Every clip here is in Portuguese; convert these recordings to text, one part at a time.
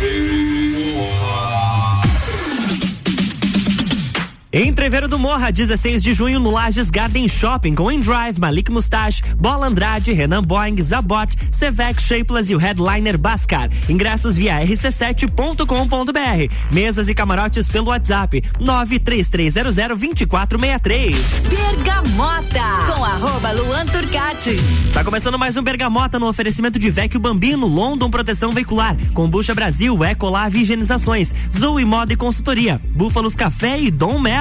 baby. Entreveiro do Morra, 16 de junho no Lages Garden Shopping com Endrive, Malik Mustache, Bola Andrade, Renan Boing, Zabot, Sevec Shapeless e o headliner Bascar. Ingressos via rc7.com.br. Mesas e camarotes pelo WhatsApp 933002463. Bergamota com arroba Luan Turcati. Tá começando mais um Bergamota no oferecimento de Vecchio Bambino, London Proteção Veicular, Combucha Brasil, Ecolar Higienizações, Zoe Moda e Consultoria, Búfalos Café e Dom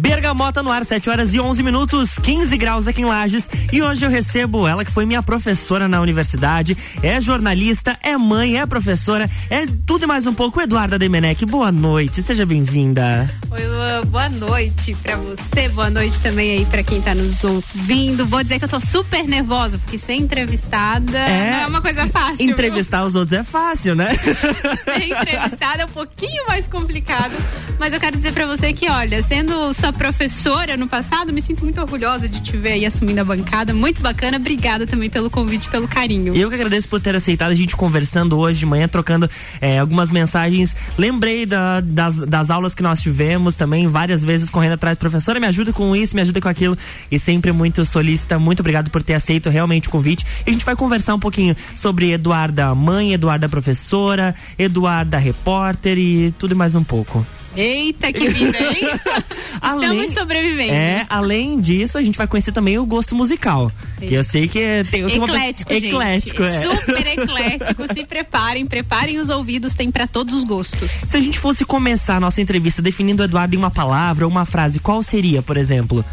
Bergamota no ar, 7 horas e 11 minutos, 15 graus aqui em Lages. E hoje eu recebo ela que foi minha professora na universidade, é jornalista, é mãe, é professora, é tudo e mais um pouco. Eduarda Demenec, boa noite, seja bem-vinda. Oi, Luan, boa noite pra você, boa noite também aí pra quem tá nos ouvindo. Vou dizer que eu tô super nervosa, porque ser entrevistada é, não é uma coisa fácil. Entrevistar viu? os outros é fácil, né? Ser entrevistada é um pouquinho mais complicado, mas eu quero dizer pra você que, olha, sendo sua professora no passado, me sinto muito orgulhosa de te ver aí assumindo a bancada. Muito bacana. Obrigada também pelo convite, pelo carinho. Eu que agradeço por ter aceitado a gente conversando hoje de manhã, trocando é, algumas mensagens. Lembrei da, das, das aulas que nós tivemos também, várias vezes correndo atrás. Professora, me ajuda com isso, me ajuda com aquilo. E sempre muito solícita. Muito obrigado por ter aceito realmente o convite. E a gente vai conversar um pouquinho sobre Eduarda mãe, Eduarda professora, Eduarda repórter e tudo mais um pouco. Eita, que vida, hein? além, Estamos sobrevivendo. É, além disso, a gente vai conhecer também o gosto musical. Que eu sei que é, tem, tem eclético, uma... gente. Eclético, é. Super eclético. Se preparem, preparem os ouvidos, tem para todos os gostos. Se a gente fosse começar a nossa entrevista definindo o Eduardo em uma palavra ou uma frase, qual seria, por exemplo?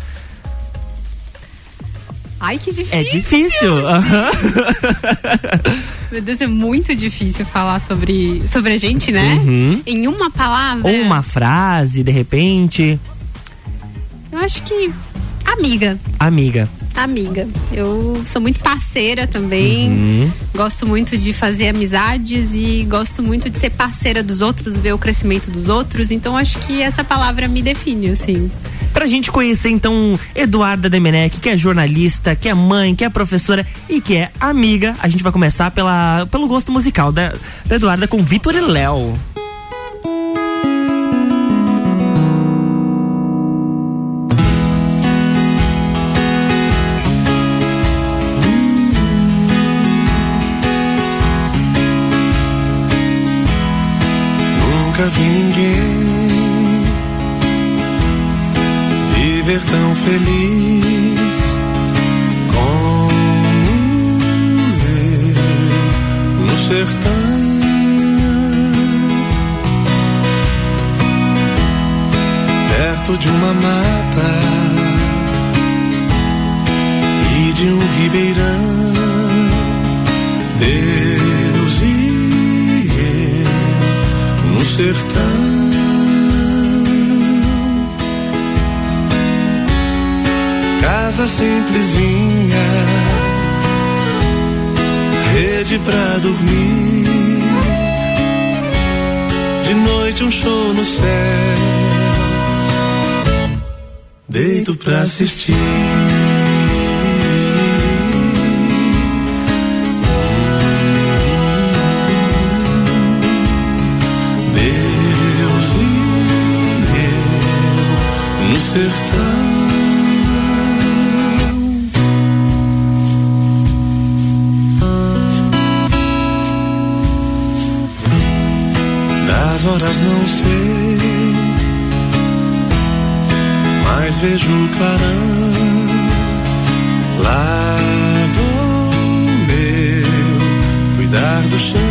Ai, que difícil. É difícil. Uhum. Meu Deus, é muito difícil falar sobre, sobre a gente, né? Uhum. Em uma palavra. Ou uma frase, de repente. Eu acho que. Amiga. Amiga. Amiga. Eu sou muito parceira também. Uhum. Gosto muito de fazer amizades e gosto muito de ser parceira dos outros, ver o crescimento dos outros. Então acho que essa palavra me define, assim. Pra gente conhecer então Eduarda Demenec, que é jornalista, que é mãe, que é professora e que é amiga, a gente vai começar pela, pelo gosto musical da, da Eduarda com Vitor e Léo. Nunca vi ninguém assistir. Deus e eu no sertão. horas não sei, mas vejo clarão. Lá vou eu cuidar do chão.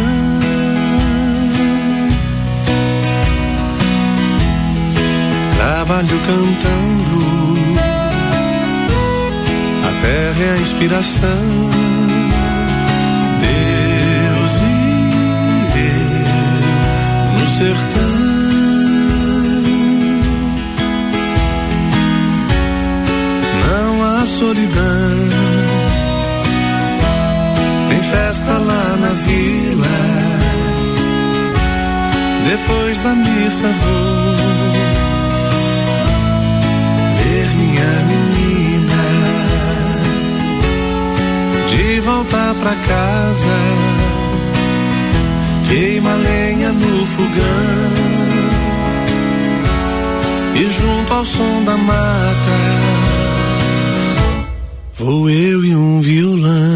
Trabalho cantando, a terra é a inspiração. sertão. solidão. Tem festa lá na vila. Depois da missa vou ver minha menina de volta pra casa. Queima lenha no fogão e junto ao som da mata Vou eu e um violão.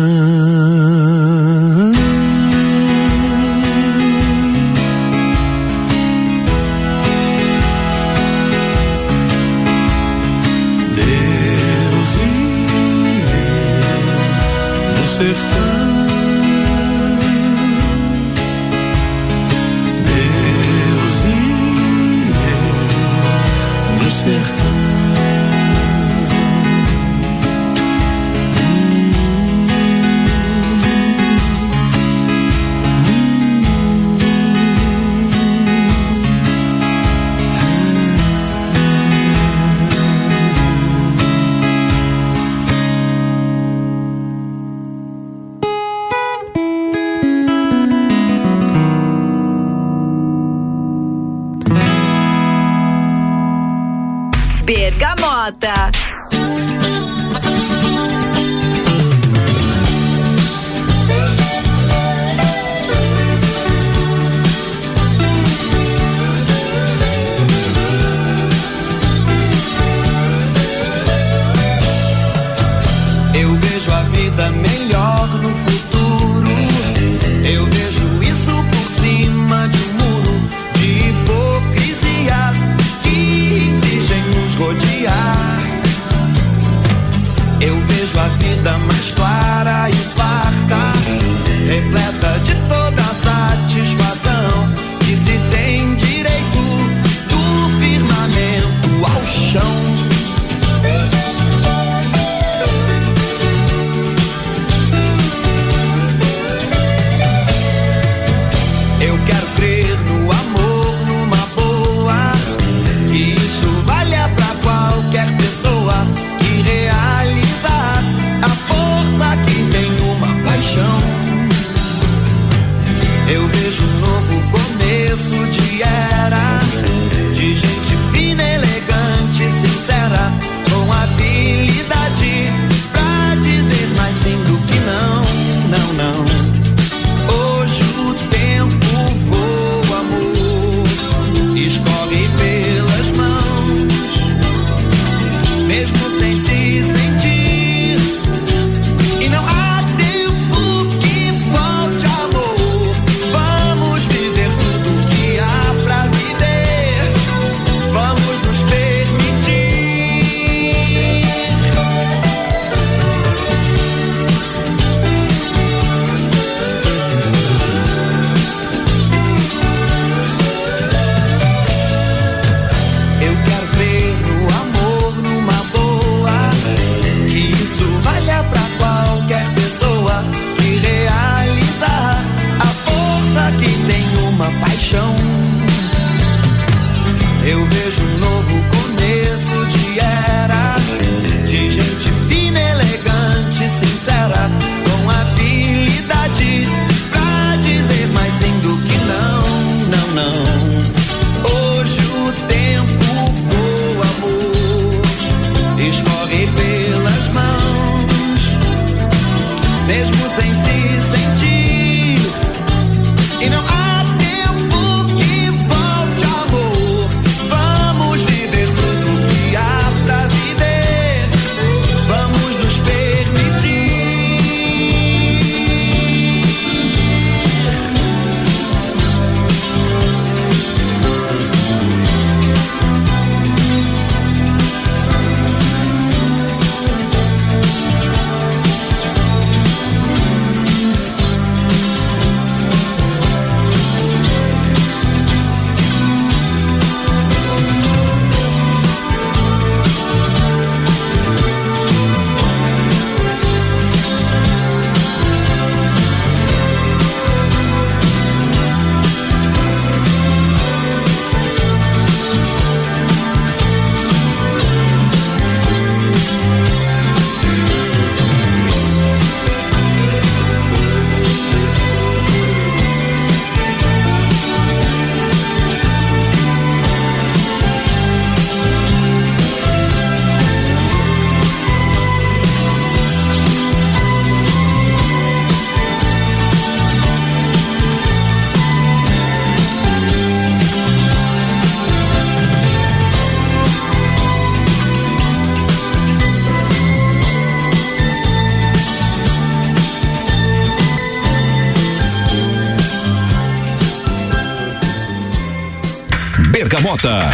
Bergamota.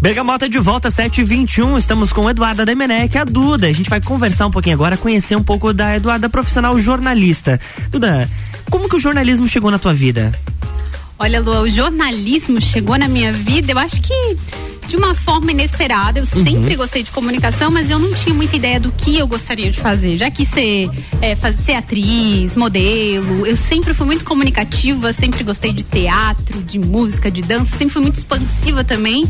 Bergamota de volta, 7h21. Estamos com Eduarda Demenec, a Duda. A gente vai conversar um pouquinho agora, conhecer um pouco da Eduarda profissional jornalista. Duda, como que o jornalismo chegou na tua vida? Olha, Lu, o jornalismo chegou na minha vida, eu acho que de uma forma inesperada. Eu Uhum. sempre gostei de comunicação, mas eu não tinha muita ideia do que eu gostaria de fazer. Já que ser, é, fazer, ser atriz, modelo, eu sempre fui muito comunicativa, sempre gostei de teatro, de música, de dança, sempre fui muito expansiva também.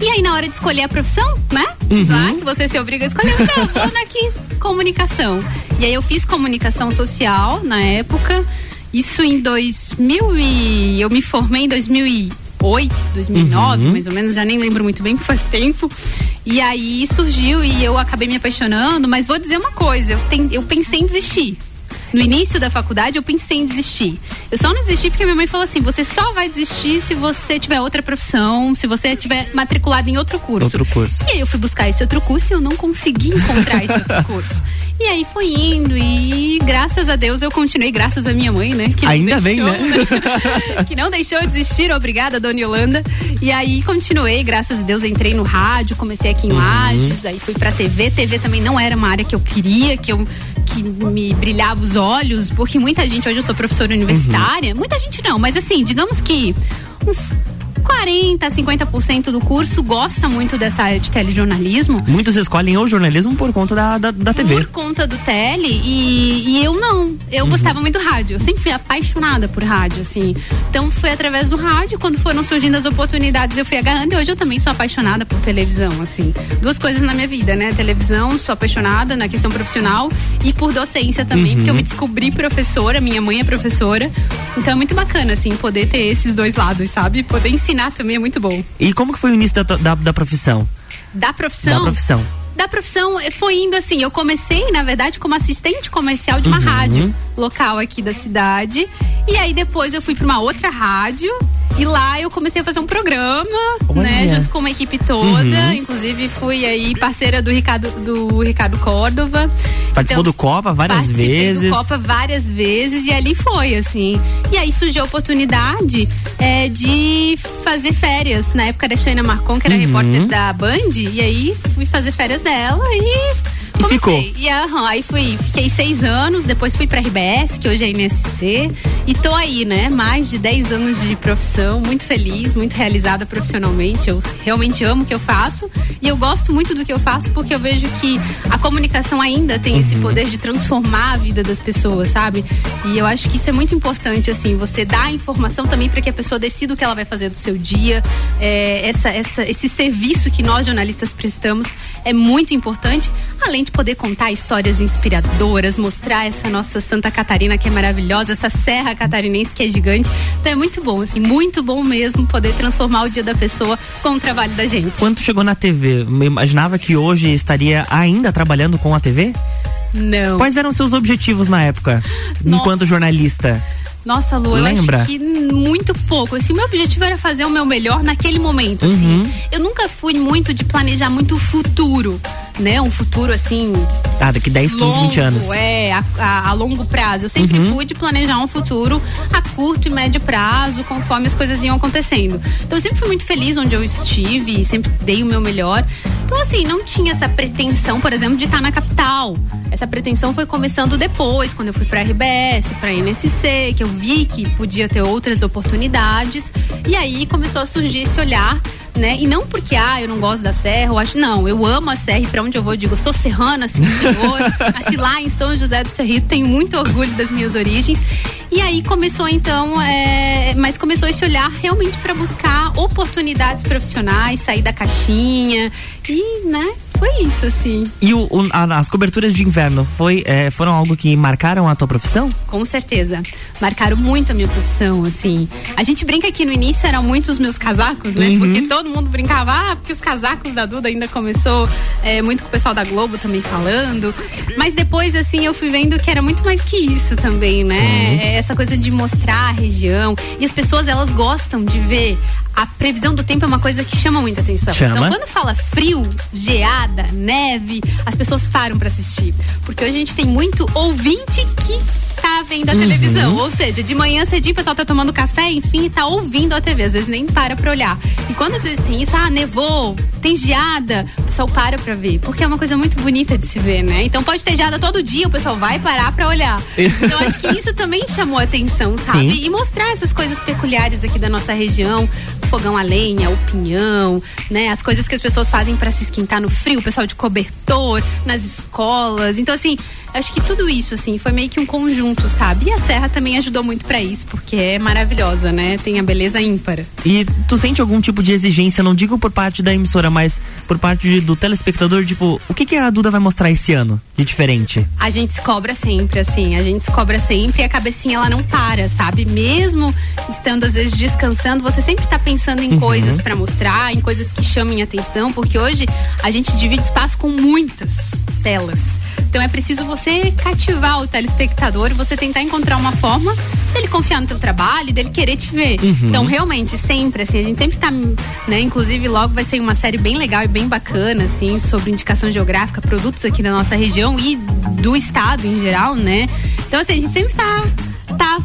E aí, na hora de escolher a profissão, né? Lá que você se obriga a escolher, ah, vou aqui, comunicação. E aí eu fiz comunicação social na época. Isso em 2000 e eu me formei em 2008, 2009, mais ou menos, já nem lembro muito bem, faz tempo. E aí surgiu e eu acabei me apaixonando, mas vou dizer uma coisa, eu, ten- eu pensei em desistir. No início da faculdade eu pensei em desistir. Eu só não desisti porque minha mãe falou assim: você só vai desistir se você tiver outra profissão, se você tiver matriculado em outro curso. Outro curso. E aí eu fui buscar esse outro curso e eu não consegui encontrar esse outro curso. E aí foi indo e graças a Deus eu continuei, graças à minha mãe, né? Que Ainda bem, deixou, né? que não deixou eu desistir, obrigada, dona Yolanda. E aí continuei, graças a Deus entrei no rádio, comecei aqui em Uhum. Lages, aí fui pra TV. TV também não era uma área que eu queria, que eu que me brilhava os olhos, porque muita gente, hoje eu sou professora universitária, Uhum. muita gente não, mas assim, digamos que uns 40, 50% do curso gosta muito dessa área de telejornalismo. Muitos escolhem o jornalismo por conta da, da, da TV. Por conta do tele e, e eu não. Eu Uhum. gostava muito do rádio. Eu sempre fui apaixonada por rádio, assim. Então foi através do rádio, quando foram surgindo as oportunidades, eu fui agarrando e hoje eu também sou apaixonada por televisão, assim. Duas coisas na minha vida, né? Televisão, sou apaixonada na questão profissional e por docência também, porque eu Uhum. me descobri professora, minha mãe é professora. Então é muito bacana, assim, poder ter esses dois lados, sabe? Poder ensinar também é muito bom. E como que foi o início da, da, da profissão? Da profissão. Da profissão. Da profissão eh, foi indo assim. Eu comecei, na verdade, como assistente comercial de uma Uhum. rádio local aqui da cidade. E aí depois eu fui para uma outra rádio. E lá eu comecei a fazer um programa, Olha. né, junto com uma equipe toda. Uhum. Inclusive fui aí parceira do Ricardo do Ricardo Córdova. Participou Então, do Copa várias vezes. do Copa várias vezes e ali foi, assim. E aí surgiu a oportunidade é, de fazer férias. Na época da Shana Marcon, que era Uhum. repórter da Band, e aí fui fazer férias dela e. E comecei. ficou. E aham, aí fui, fiquei seis anos, depois fui pra RBS, que hoje é NSC, e tô aí, né? Mais de 10 anos de profissão, muito feliz, muito realizada profissionalmente. Eu realmente amo o que eu faço e eu gosto muito do que eu faço porque eu vejo que a comunicação ainda tem esse poder de transformar a vida das pessoas, sabe? E eu acho que isso é muito importante, assim, você dá a informação também para que a pessoa decida o que ela vai fazer do seu dia. É, essa, essa, esse serviço que nós jornalistas prestamos é muito importante, além de poder contar histórias inspiradoras, mostrar essa nossa Santa Catarina que é maravilhosa, essa Serra Catarinense que é gigante. Então é muito bom, assim, muito bom mesmo poder transformar o dia da pessoa com o trabalho da gente. Quando chegou na TV, imaginava que hoje estaria ainda trabalhando com a TV? Não. Quais eram seus objetivos na época, Nossa. enquanto jornalista? Nossa, Lu, eu Lembra? acho que muito pouco. Assim, meu objetivo era fazer o meu melhor naquele momento, assim. Uhum. Eu nunca fui muito de planejar muito o futuro, né? Um futuro, assim, Ah, daqui 10, 15, longo, 20 anos. Uhum. É, a, a- a longo prazo. Eu sempre fui de planejar um futuro a curto e médio prazo, conforme as coisas iam acontecendo. Então eu sempre fui muito feliz onde eu estive, sempre dei o meu melhor. Então, assim, não tinha essa pretensão, por exemplo, de estar na capital. Essa pretensão foi começando depois, quando eu fui pra RBS, pra NSC, que eu vi que podia ter outras oportunidades. E aí começou a surgir esse olhar né? E não porque, ah, eu não gosto da serra, eu acho, não, eu amo a serra e pra onde eu vou eu digo, sou serrana, sim senhor. Nasci lá em São José do Cerrito, tenho muito orgulho das minhas origens. E aí começou então, é, mas começou esse olhar realmente para buscar oportunidades profissionais, sair da caixinha e, né? Foi isso, assim. E o- o- a- as coberturas de inverno foi, é, foram algo que marcaram a tua profissão? Com certeza. Marcaram muito a minha profissão, assim. A gente brinca que no início eram muitos os meus casacos, né? Uhum. Porque todo mundo brincava, ah, porque os casacos da Duda ainda começou é, muito com o pessoal da Globo também falando. Mas depois, assim, eu fui vendo que era muito mais que isso também, né? É essa coisa de mostrar a região. E as pessoas, elas gostam de ver. A previsão do tempo é uma coisa que chama muita atenção. Chama. Então, quando fala frio, geada, neve, as pessoas param pra assistir. Porque hoje a gente tem muito ouvinte que tá vendo a televisão. Ou seja, de manhã cedinho o pessoal tá tomando café, enfim, e tá ouvindo a TV. Às vezes nem para pra olhar. E quando às vezes tem isso, ah, nevou, tem geada, o pessoal para pra ver. Porque é uma coisa muito bonita de se ver, né? Então pode ter geada todo dia, o pessoal vai parar pra olhar. Então acho que isso também chamou a atenção, sabe? Sim. E mostrar essas coisas peculiares aqui da nossa região, o fogão a lenha, o pinhão, né? As coisas que as pessoas fazem pra se esquentar no frio, o pessoal de cobertor, nas escolas. Então assim, acho que tudo isso assim foi meio que um conjunto, sabe? E a serra também ajudou muito pra isso, porque é maravilhosa, né? Tem a beleza ímpar. E tu sente algum tipo de exigência, não digo por parte da emissora, mas por parte de- do telespectador, tipo, o que, que a Duda vai mostrar esse ano de diferente? A gente se cobra sempre, assim, a gente se cobra sempre e a cabecinha ela não para, sabe? Mesmo estando às vezes descansando, você sempre tá pensando em coisas pra mostrar, em coisas que chamem atenção, porque hoje a gente divide espaço com muitas telas. Então é preciso você cativar o telespectador você tentar encontrar uma forma dele confiar no teu trabalho, dele querer te ver. Então realmente sempre assim, a gente sempre tá, né, inclusive logo vai ser uma série bem legal e bem bacana assim, sobre indicação geográfica, produtos aqui da nossa região e do estado em geral, né? Então assim, a gente sempre tá tá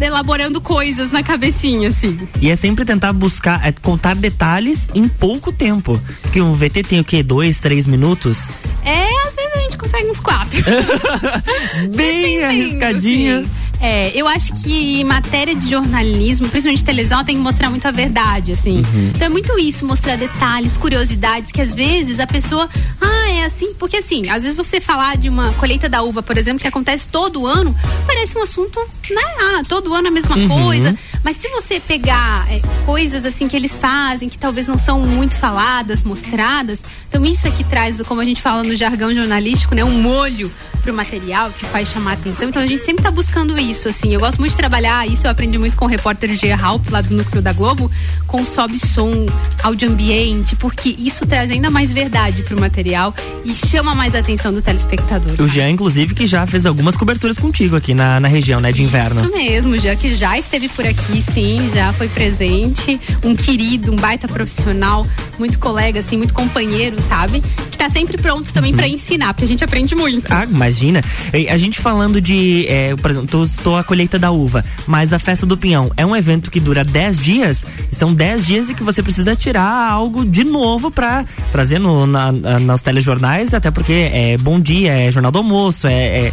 elaborando coisas na cabecinha assim. E é sempre tentar buscar, é contar detalhes em pouco tempo. Porque um VT tem o quê? Dois, três minutos? É, gente consegue uns quatro. Bem arriscadinha. É, eu acho que matéria de jornalismo, principalmente televisão, ela tem que mostrar muito a verdade, assim. Então é muito isso, mostrar detalhes, curiosidades, que às vezes a pessoa, ah, é assim, porque assim, às vezes você falar de uma colheita da uva, por exemplo, que acontece todo ano, parece um assunto, né? Ah, todo ano a mesma coisa. Mas se você pegar é, coisas assim que eles fazem, que talvez não são muito faladas, mostradas, então isso é que traz, como a gente fala no jargão jornalístico, né, um molho pro material que faz chamar a atenção. Então a gente sempre tá buscando isso, assim. Eu gosto muito de trabalhar isso, eu aprendi muito com o repórter G. Halp, lá do núcleo da Globo, com sob som, áudio ambiente, porque isso traz ainda mais verdade pro material e chama mais a atenção do telespectador. O sabe? Jean, inclusive, que já fez algumas coberturas contigo aqui na, na região, né? De inverno. Isso mesmo, já que já esteve por aqui, sim, já foi presente. Um querido, um baita profissional, muito colega, assim, muito companheiro, sabe? Que tá sempre pronto também pra ensinar, porque a gente aprende muito. Ah, imagina. E A gente falando de, é, por exemplo, tô a colheita da uva, mas a festa do pinhão é um evento que dura 10 dias, e são 10 dias em que você precisa tirar algo de novo pra trazer no, na, na- nos telejornais, até porque é bom dia, é jornal do almoço, é. é-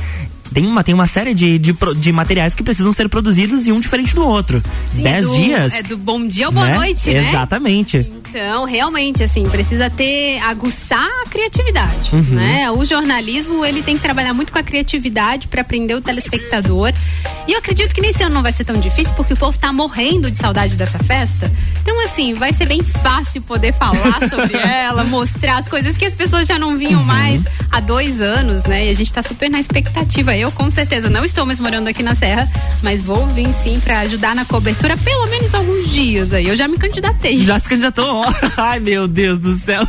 tem uma, tem uma série de, de, de materiais que precisam ser produzidos e um diferente do outro. Sim, 10 é do- dias. É do bom dia ou boa né? noite, né? Exatamente. Então, realmente, assim, precisa ter, aguçar a criatividade, né? O jornalismo, ele tem que trabalhar muito com a criatividade para aprender o telespectador. E eu acredito que nesse ano não vai ser tão difícil, porque o povo tá morrendo de saudade dessa festa. Então, assim, vai ser bem fácil poder falar sobre ela, mostrar as coisas que as pessoas já não vinham mais há dois anos, né? E a gente tá super na expectativa. Eu, com certeza, não estou mais morando aqui na Serra, mas vou vir sim para ajudar na cobertura, pelo menos alguns dias aí. Eu já me candidatei. Já se candidatou. Ai, meu Deus do céu.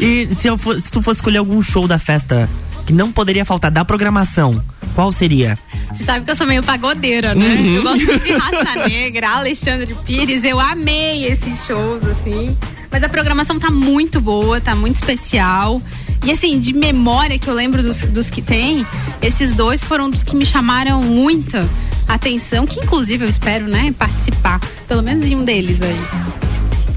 E se, eu for- se tu fosse escolher algum show da festa que não poderia faltar da programação, qual seria? Você sabe que eu sou meio pagodeira, né? Uhum. Eu gosto muito de Raça Negra, Alexandre Pires. Eu amei esses shows, assim. Mas a programação tá muito boa, tá muito especial. E assim, de memória que eu lembro dos, dos que tem, esses dois foram dos que me chamaram muita atenção, que inclusive eu espero, né, participar. Pelo menos em um deles aí.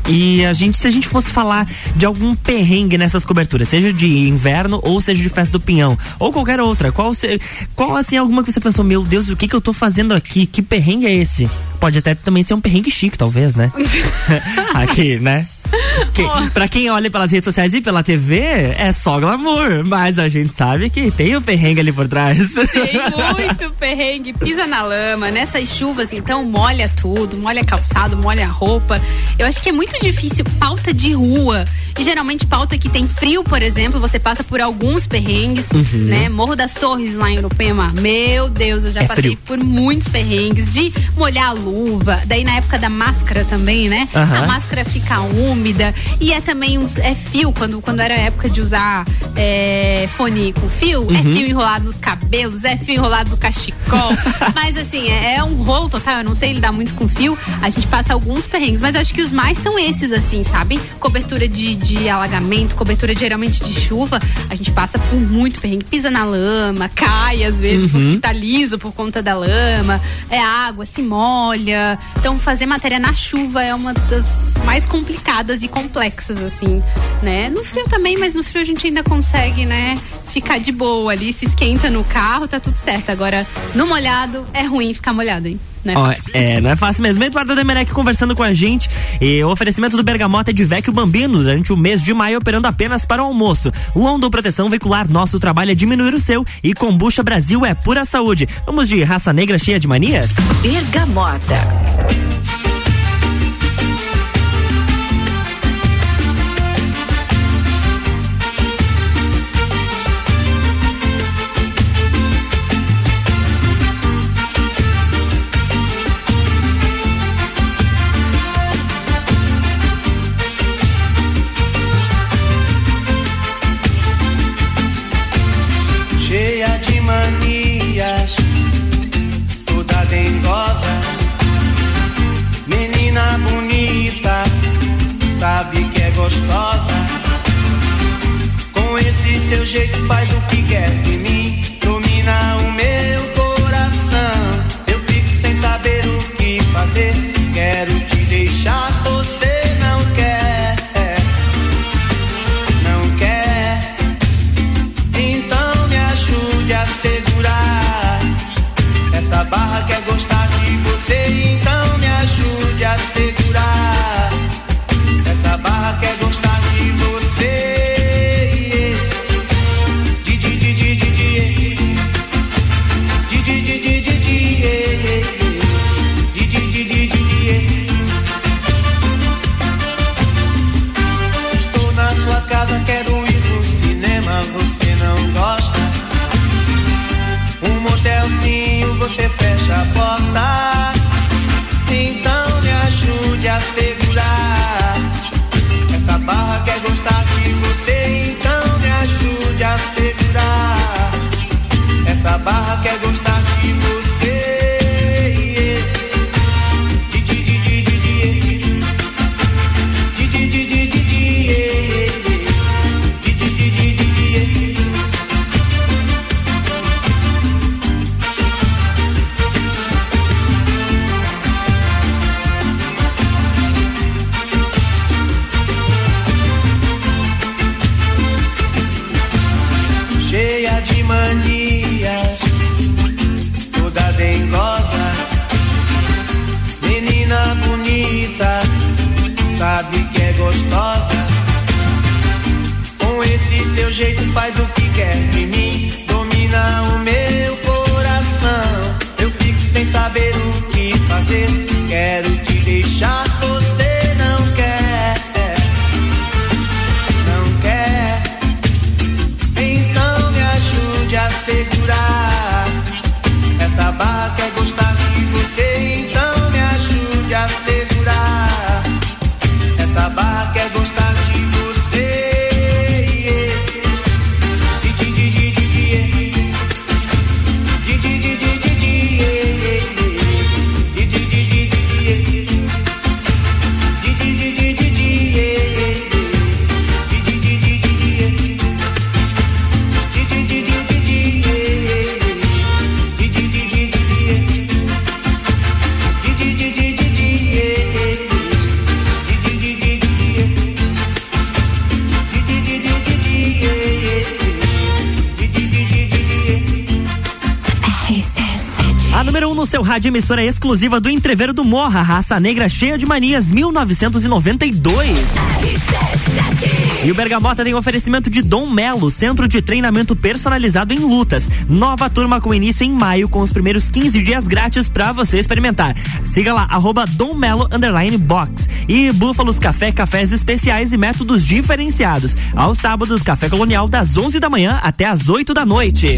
E a gente, se a gente fosse falar de algum perrengue nessas coberturas, seja de inverno ou seja de festa do pinhão, ou qualquer outra, qual, qual assim, alguma que você pensou, meu Deus, o que que eu tô fazendo aqui? Que perrengue é esse? Pode até também ser um perrengue chique, talvez, né? aqui, né? Que, pra quem olha pelas redes sociais e pela TV, é só glamour, mas a gente sabe que tem o perrengue ali por trás. Tem muito perrengue, pisa na lama, nessas chuvas, então molha tudo, molha calçado, molha roupa. Eu acho que é muito difícil pauta de rua. E geralmente pauta que tem frio, por exemplo, você passa por alguns perrengues, né? Morro das Torres lá em Urupema. Meu Deus, eu já É passei frio. por muitos perrengues de molhar a luva, daí na época da máscara também, né? Aham. A máscara fica úmida e é também uns é fio quando quando era a época de usar é, fone com fio, é Uhum. fio enrolado nos cabelos, é fio enrolado no cachecol. mas assim, é, é um rolo total, eu não sei lidar muito com fio. A gente passa alguns perrengues, mas eu acho que os mais são esses, assim, sabe? Cobertura de, de alagamento, cobertura geralmente de chuva, a gente passa por muito perrengue, pisa na lama, cai às vezes Uhum. porque tá liso por conta da lama, é água, se molha. Então fazer matéria na chuva é uma das mais complicadas e complexas assim, né? No frio também, mas no frio a gente ainda consegue, né, ficar de boa ali, se esquenta no carro, tá tudo certo. Agora, no molhado é ruim ficar molhado, hein? Né? Ó, é, não é fácil mesmo. Eduardo Demerec conversando com a gente. E o oferecimento do Bergamota é de Vecchio Bambinos. Durante o mês de maio, operando apenas para o almoço. London Proteção Veicular, nosso trabalho é diminuir o seu. E Combucha Brasil é pura saúde. Vamos de raça negra cheia de manias? Bergamota. Gostosa. Com esse seu jeito faz o que quer de mim, rádio, emissora exclusiva do Entreveiro do Morra, raça negra cheia de manias, 1992. E o Bergamota tem oferecimento de Dom Melo, centro de treinamento personalizado em lutas. Nova turma com início em maio, com os primeiros 15 dias grátis pra você experimentar. Siga lá, arroba Dom Melo box. E Búfalos Café, cafés especiais e métodos diferenciados. Aos sábados, Café Colonial, das 11 da manhã até as 8 da noite.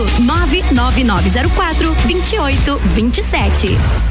99904 2827.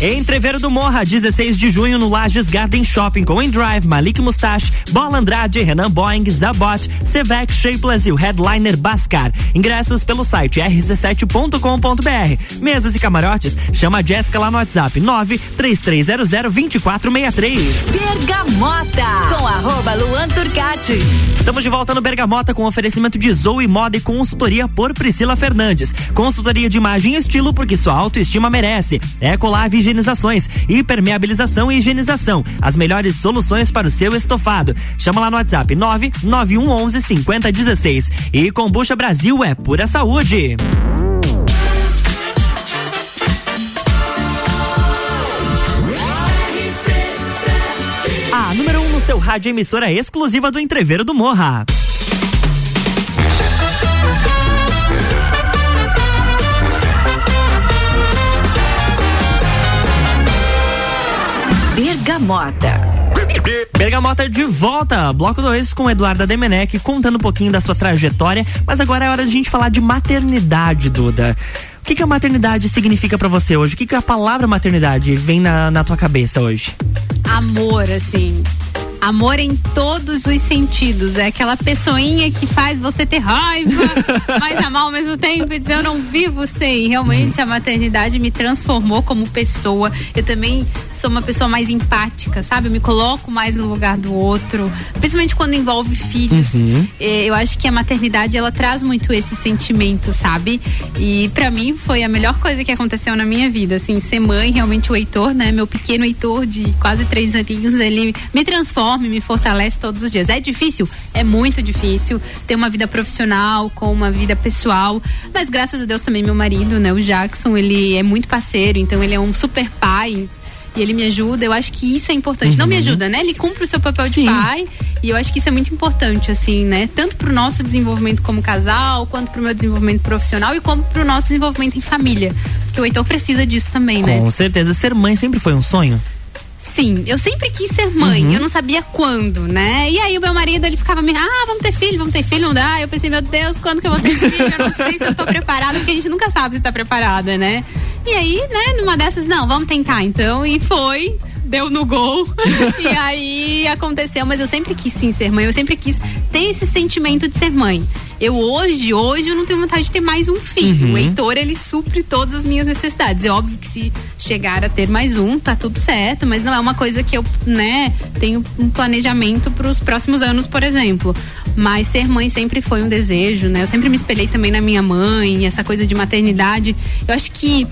Entreveiro do Morra, 16 de junho no Lages Garden Shopping com Endrive, Malik Mustache, Bola Andrade, Renan Boeing, Zabot, Sevec Shapeless e o headliner Bascar. Ingressos pelo site rc7.com.br. Mesas e camarotes, chama a Jéssica lá no WhatsApp 93300 2463. Bergamota com arroba Arroba Luan Turcati. Estamos de volta no Bergamota com oferecimento de Zoe Moda e consultoria por Priscila Fernandes. Consultoria de imagem e estilo porque sua autoestima merece. Ecolave Higienizações, hipermeabilização e higienização. As melhores soluções para o seu estofado. Chama lá no WhatsApp 99111 5016. E Combucha Brasil é pura saúde. A número 1 um no seu rádio emissora exclusiva do Entreveiro do Morra. Bergamota. Bergamota de volta, bloco 2 com Eduarda Demenec contando um pouquinho da sua trajetória, mas agora é hora de a gente falar de maternidade, Duda. O que, que a maternidade significa para você hoje? O que, que a palavra maternidade vem na, na tua cabeça hoje? Amor, assim. Amor em todos os sentidos. É aquela pessoinha que faz você ter raiva, mas amar ao mesmo tempo e dizer eu não vivo sem. Realmente a maternidade me transformou como pessoa. Eu também sou uma pessoa mais empática, sabe? Eu me coloco mais no lugar do outro, principalmente quando envolve filhos. Uhum. Eh, Eu acho que a maternidade ela traz muito esse sentimento, sabe? E pra mim foi a melhor coisa que aconteceu na minha vida, assim, ser mãe, realmente o Heitor, né? Meu pequeno Heitor de quase três aninhos, ele me transforma, e me fortalece todos os dias. É difícil? É muito difícil ter uma vida profissional com uma vida pessoal, mas graças a Deus também meu marido, né? O Jackson, ele é muito parceiro, então ele é um super pai, e ele me ajuda. Eu acho que isso é importante. Não me Uhum. ajuda, né? Ele cumpre o seu papel Sim. de pai. E eu acho que isso é muito importante, assim, né? Tanto pro nosso desenvolvimento como casal, quanto pro meu desenvolvimento profissional e como pro nosso desenvolvimento em família. Porque o Heitor precisa disso também, né? Com certeza, ser mãe sempre foi um sonho? Sim, eu sempre quis ser mãe, Uhum. eu não sabia quando, né? E aí o meu marido, ele ficava me, ah, vamos ter filho, vamos ter filho, não dá. Eu pensei, meu Deus, quando que eu vou ter filho? Eu não sei se eu tô preparada, porque a gente nunca sabe se tá preparada, né? E aí, né, numa dessas, não, vamos tentar então. E foi, deu no gol. e aí aconteceu, mas eu sempre quis sim ser mãe, eu sempre quis ter esse sentimento de ser mãe. Eu hoje, hoje eu não tenho vontade de ter mais um filho. Uhum. O Heitor, ele supre todas as minhas necessidades. É óbvio que se chegar a ter mais um, tá tudo certo, mas não é uma coisa que eu, né, tenho um planejamento para os próximos anos, por exemplo. Mas ser mãe sempre foi um desejo, né? Eu sempre me espelhei também na minha mãe, essa coisa de maternidade. Eu acho que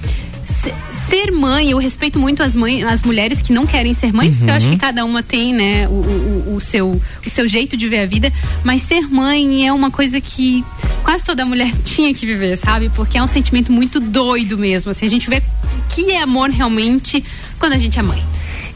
ser mãe, eu respeito muito as mães, as mulheres que não querem ser mães, porque eu acho que cada uma tem, né, o, o, o seu, o seu jeito de ver a vida. Mas ser mãe é uma coisa que quase toda mulher tinha que viver, sabe? Porque é um sentimento muito doido mesmo. Assim, a gente vê o que é amor realmente quando a gente é mãe.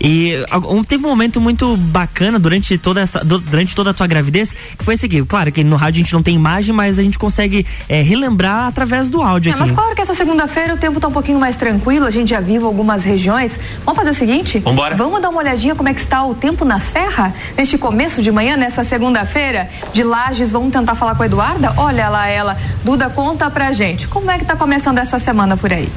E algum- teve um momento muito bacana durante toda essa du- durante toda a tua gravidez, que foi esse aqui. Claro que no rádio a gente não tem imagem, mas a gente consegue é, relembrar através do áudio É, aqui. mas claro que essa segunda-feira o tempo tá um pouquinho mais tranquilo, a gente já viu algumas regiões. Vamos fazer o seguinte? Vambora. Vamos dar uma olhadinha como é que está o tempo na Serra neste começo de manhã, nessa segunda-feira de Lages. Vamos tentar falar com a Eduarda? Olha lá ela. Duda, conta pra gente. Como é que tá começando essa semana por aí?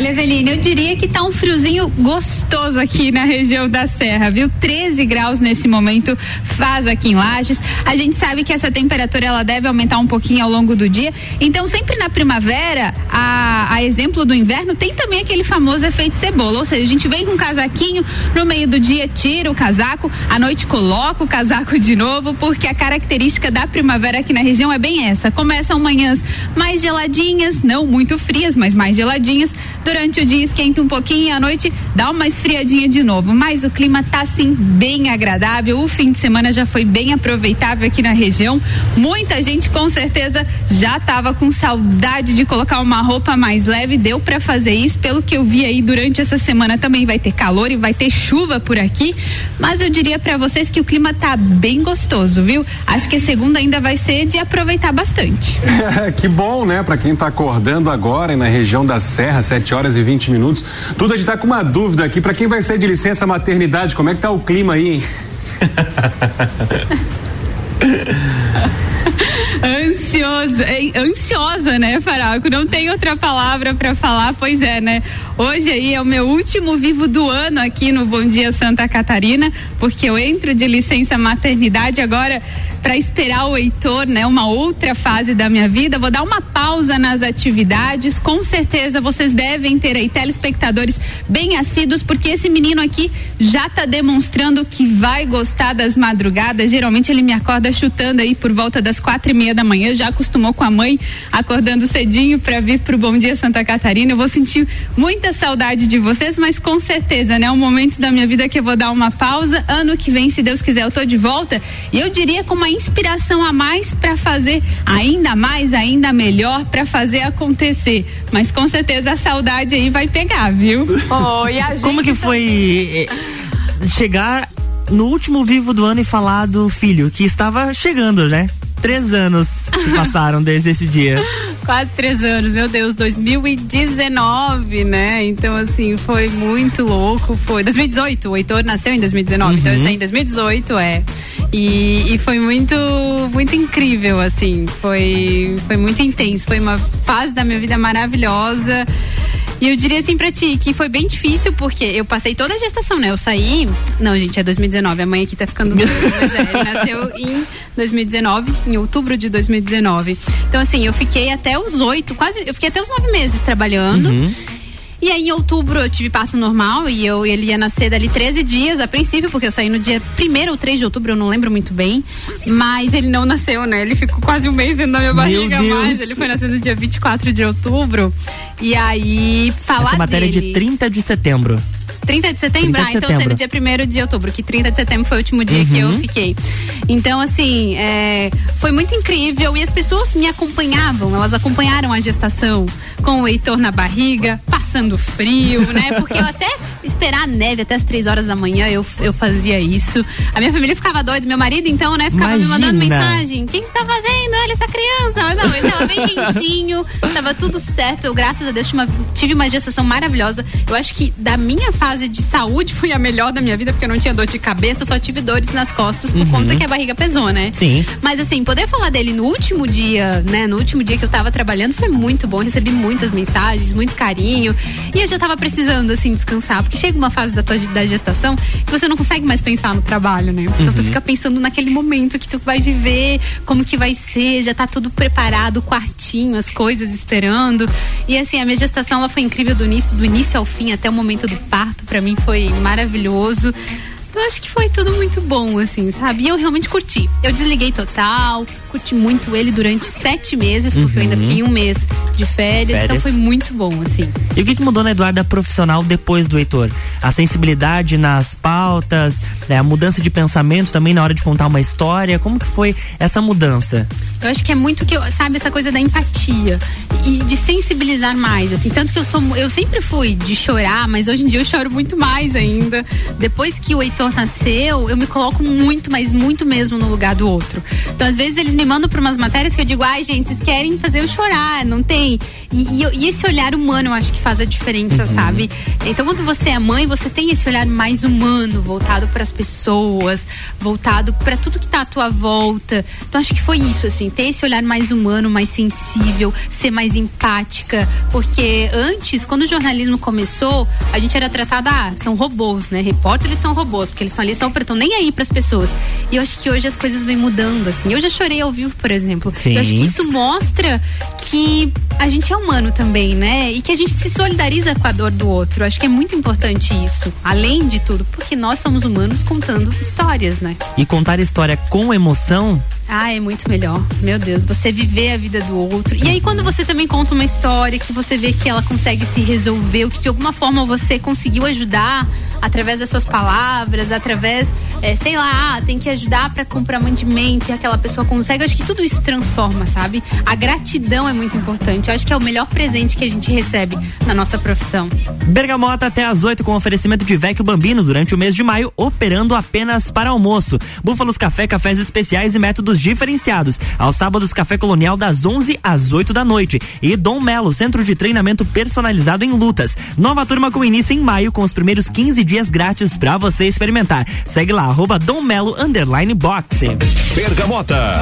Olha, Eveline, eu diria que tá um friozinho gostoso aqui na região da Serra, viu? 13 graus nesse momento faz aqui em Lages. A gente sabe que essa temperatura ela deve aumentar um pouquinho ao longo do dia. Então, sempre na primavera, a, a exemplo do inverno, tem também aquele famoso efeito cebola. Ou seja, a gente vem com um casaquinho, no meio do dia tira o casaco, à noite coloca o casaco de novo, porque a característica da primavera aqui na região é bem essa. Começam manhãs mais geladinhas, não muito frias, mas mais geladinhas. Durante o dia esquenta um pouquinho e à noite dá uma esfriadinha de novo. Mas o clima tá assim bem agradável. O fim de semana já foi bem aproveitável aqui na região. Muita gente com certeza já tava com saudade de colocar uma roupa mais leve. Deu para fazer isso. Pelo que eu vi aí durante essa semana também vai ter calor e vai ter chuva por aqui. Mas eu diria para vocês que o clima tá bem gostoso, viu? Acho que a segunda ainda vai ser de aproveitar bastante. que bom, né? Pra quem tá acordando agora e na região da Serra, 7 horas e 20 minutos. Tudo a gente tá com uma dúvida aqui. Pra quem vai sair de licença maternidade, como é que tá o clima aí, hein? ansiosa, ansiosa, né, Faraco? Não tem outra palavra para falar, pois é, né? Hoje aí é o meu último vivo do ano aqui no Bom Dia Santa Catarina, porque eu entro de licença maternidade agora para esperar o Heitor, né? Uma outra fase da minha vida. Vou dar uma pausa nas atividades. Com certeza vocês devem ter aí telespectadores bem assíduos, porque esse menino aqui já está demonstrando que vai gostar das madrugadas. Geralmente ele me acorda chutando aí por volta das quatro e meia da manhã. Já acostumou com a mãe acordando cedinho para vir pro Bom Dia Santa Catarina. Eu vou sentir muita saudade de vocês, mas com certeza, né? Um momento da minha vida que eu vou dar uma pausa. Ano que vem, se Deus quiser, eu tô de volta. E eu diria com uma inspiração a mais para fazer ainda mais, ainda melhor para fazer acontecer. Mas com certeza a saudade aí vai pegar, viu? Oh, e a gente Como que foi eh, chegar no último vivo do ano e falar do filho que estava chegando, né? Três anos se passaram desde esse dia. Quase três anos, meu Deus, 2019, né? Então, assim, foi muito louco. Foi 2018, o Heitor nasceu em 2019, então eu saí em 2018, é. E, e foi muito, muito incrível, assim. Foi, foi muito intenso. Foi uma fase da minha vida maravilhosa. E eu diria assim pra ti que foi bem difícil porque eu passei toda a gestação, né? Eu saí. Não, gente, é 2019. A mãe aqui tá ficando. doida, mas é, nasceu em 2019, em outubro de 2019. Então, assim, eu fiquei até os oito, quase. Eu fiquei até os nove meses trabalhando. Uhum. E aí, em outubro, eu tive parto normal e eu, ele ia nascer dali 13 dias, a princípio, porque eu saí no dia 1 ou 3 de outubro, eu não lembro muito bem. Mas ele não nasceu, né? Ele ficou quase um mês dentro da minha barriga, mas ele foi nascer no dia 24 de outubro. E aí, falar Essa matéria é dele... de 30 de setembro. 30 de setembro? 30 de ah, então setembro. sendo dia 1 de outubro, que 30 de setembro foi o último dia que eu Uhum. fiquei. Então, assim, é, foi muito incrível e as pessoas me acompanhavam, elas acompanharam a gestação com o Heitor na barriga, passando frio, né? Porque eu até esperar a neve até as três horas da manhã, eu, eu fazia isso. A minha família ficava doida, meu marido, então, né, ficava me mandando Imagina. mensagem. O que você tá fazendo? Olha essa criança. Não, ele tava bem quentinho, tava tudo certo. Eu, graças a Deus, tive uma, tive uma gestação maravilhosa. Eu acho que da minha fase de saúde foi a melhor da minha vida, porque eu não tinha dor de cabeça, só tive dores nas costas por Uhum. conta que a barriga pesou, né? Sim. Mas assim, poder falar dele no último dia, né? No último dia que eu tava trabalhando foi muito bom. Recebi muitas mensagens, muito carinho. E eu já tava precisando, assim, descansar. Porque chega uma fase da tua da gestação que você não consegue mais pensar no trabalho, né? Então tu Uhum. fica pensando naquele momento que tu vai viver, como que vai ser, já tá tudo preparado, o quartinho, as coisas esperando. E assim, a minha gestação ela foi incrível do início, do início ao fim, até o momento do parto. Pra mim foi maravilhoso. Eu acho que foi tudo muito bom, assim, sabe? E eu realmente curti. Eu desliguei total, curti muito ele durante sete meses, porque eu ainda Uhum. fiquei um mês de férias, então Férias. foi muito bom, assim. E o que, que mudou na Eduarda profissional depois do Heitor? A sensibilidade nas pautas, né, a mudança de pensamento também na hora de contar uma história. Como que foi essa mudança? Eu acho que é muito que eu, sabe, essa coisa da empatia e de sensibilizar mais, assim. Tanto que eu sou, eu sempre fui de chorar, mas hoje em dia eu choro muito mais ainda. Depois que o Heitor nasceu, eu me coloco muito, mas muito mesmo no lugar do outro. Então, às vezes, eles me mandam pra umas matérias que eu digo, ai, gente, vocês querem fazer eu chorar, não tem. E, e e esse olhar humano eu acho que faz a diferença, Uhum. sabe? Então, quando você é mãe, você tem esse olhar mais humano, voltado para as pessoas, voltado para tudo que tá à tua volta. Então, acho que foi isso, assim, ter esse olhar mais humano, mais sensível, ser mais empática. Porque antes, quando o jornalismo começou, a gente era tratada, ah, são robôs, né? Repórteres são robôs, porque eles estão ali só estão nem aí para as pessoas. E eu acho que hoje as coisas vêm mudando, assim. Eu já chorei ao vivo, por exemplo. Sim. Eu acho que isso mostra que a gente é humano também, né? E que a gente se solidariza com a dor do outro. Eu acho que é muito importante isso, além de tudo, porque nós somos humanos contando histórias, né? E contar história com emoção Ah, é muito melhor. Meu Deus, você viver a vida do outro. E aí, quando você também conta uma história que você vê que ela consegue se resolver, ou que de alguma forma você conseguiu ajudar através das suas palavras, através, é, sei lá, ah, tem que ajudar para comprar mandimento e aquela pessoa consegue. Eu acho que tudo isso transforma, sabe? A gratidão é muito importante. Eu acho que é o melhor presente que a gente recebe na nossa profissão. Bergamota até às 8 com oferecimento de Vecchio Bambino durante o mês de maio, operando apenas para almoço. Búfalos Café, cafés especiais e métodos diferenciados. Aos sábados, Café Colonial das 11 às 8 da noite. E Dom Melo, centro de treinamento personalizado em lutas. Nova turma com início em maio com os primeiros 15 dias grátis para você experimentar. Segue lá, arroba Dom Melo underline boxe. Bergamota.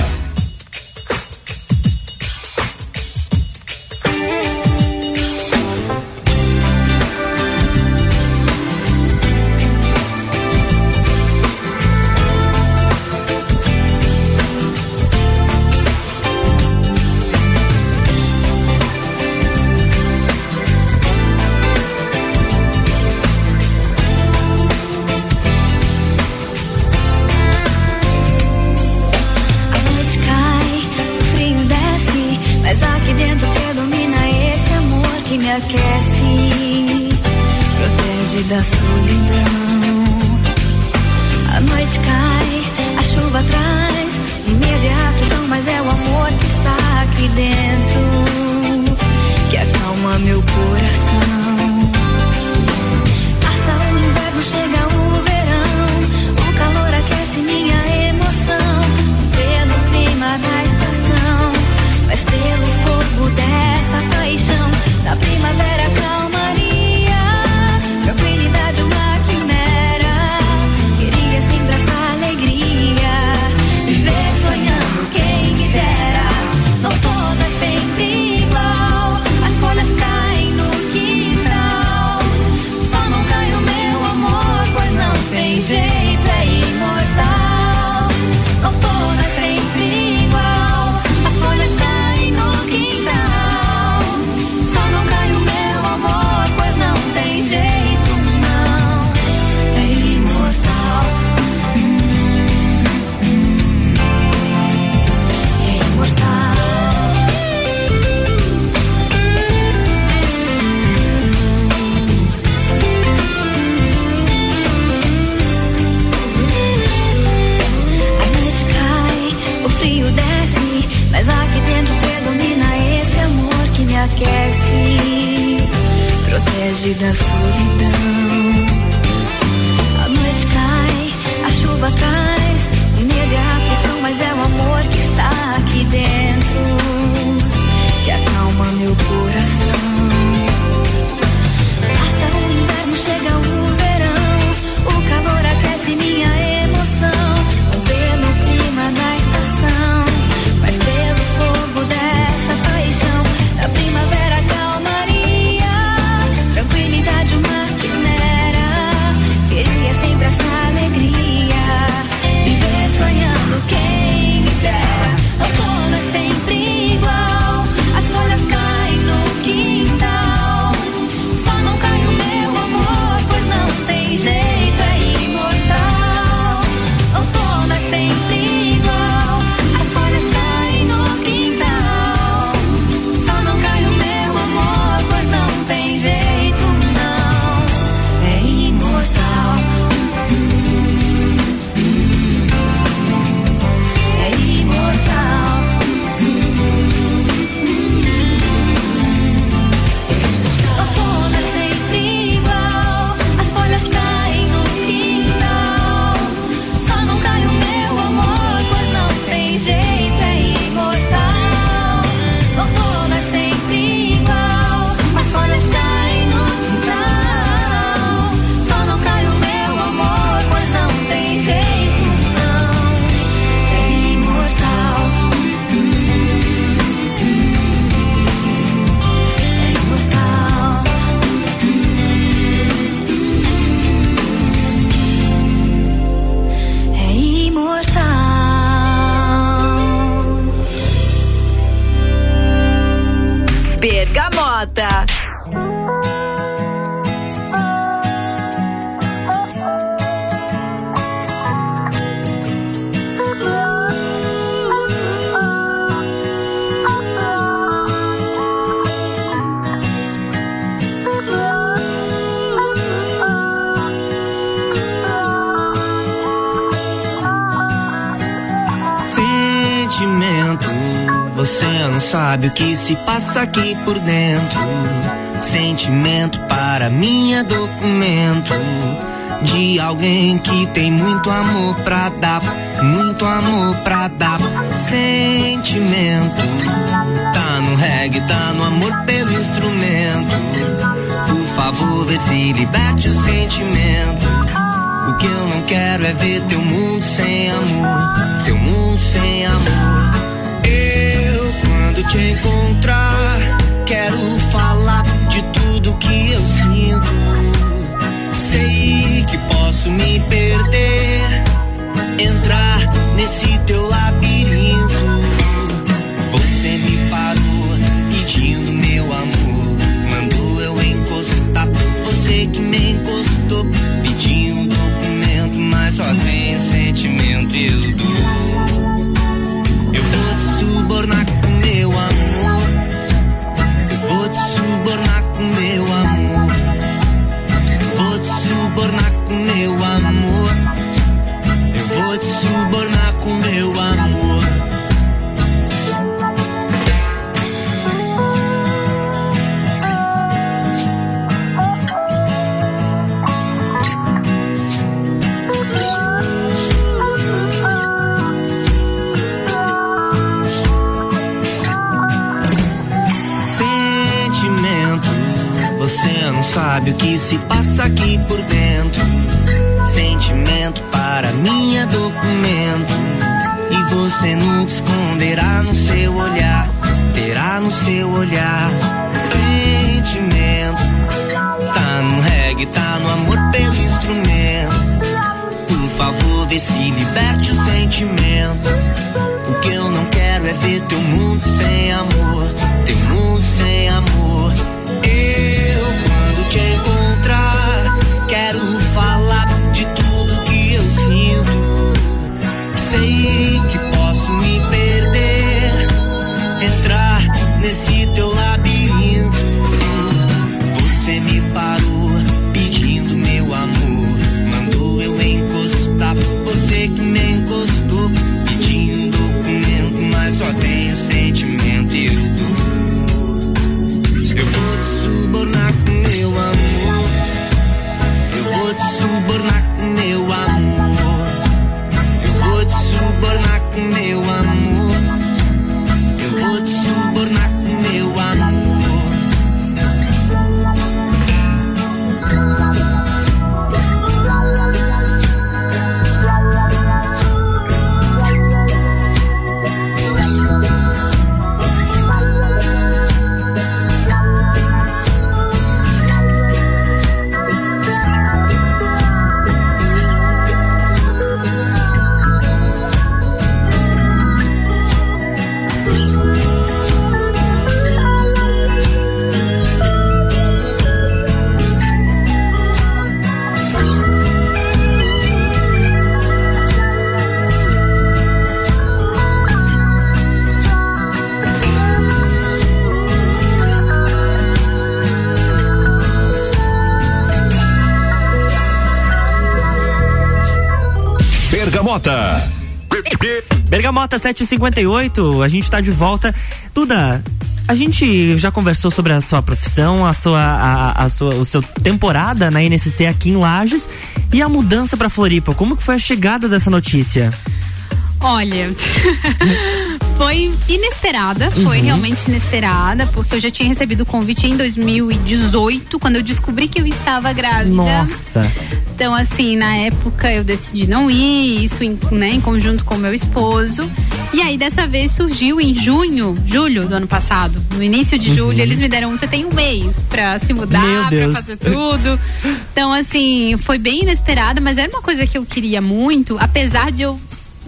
sabe o que se passa aqui por dentro. Sentimento para mim é documento de alguém que tem muito amor pra dar, muito amor pra dar. Sentimento tá no reggae, tá no amor pelo instrumento. Por favor, vê se liberte o sentimento. O que eu não quero é ver teu mundo sem amor, teu mundo sem amor. Quero te encontrar, quero falar de tudo que eu sinto. Sei que posso me perder, entrar nesse teu labirinto sabe o que se passa aqui por dentro. Sentimento para mim é documento. E você nunca esconderá no seu olhar. Terá no seu olhar sentimento. Tá no reggae, tá no amor pelo instrumento. Por favor, vê se liberte o sentimento. O que eu não quero é ver teu mundo sem amor. Teu mundo sem amor. Bergamota. Bergamota 758, a gente tá de volta. Duda, a gente já conversou sobre a sua profissão, a sua, a, a sua, o seu temporada na NSC aqui em Lages e a mudança pra Floripa. Como que foi a chegada dessa notícia? Olha, foi inesperada, foi Uhum. realmente inesperada, porque eu já tinha recebido o convite em 2018, quando eu descobri que eu estava grávida. Nossa. Então, assim, na época eu decidi não ir, isso em, né, em conjunto com meu esposo. E aí, dessa vez surgiu em junho, julho do ano passado, no início de julho, Uhum. eles me deram, você tem um mês pra se mudar, pra fazer tudo. Então, assim, foi bem inesperada, mas era uma coisa que eu queria muito, apesar de eu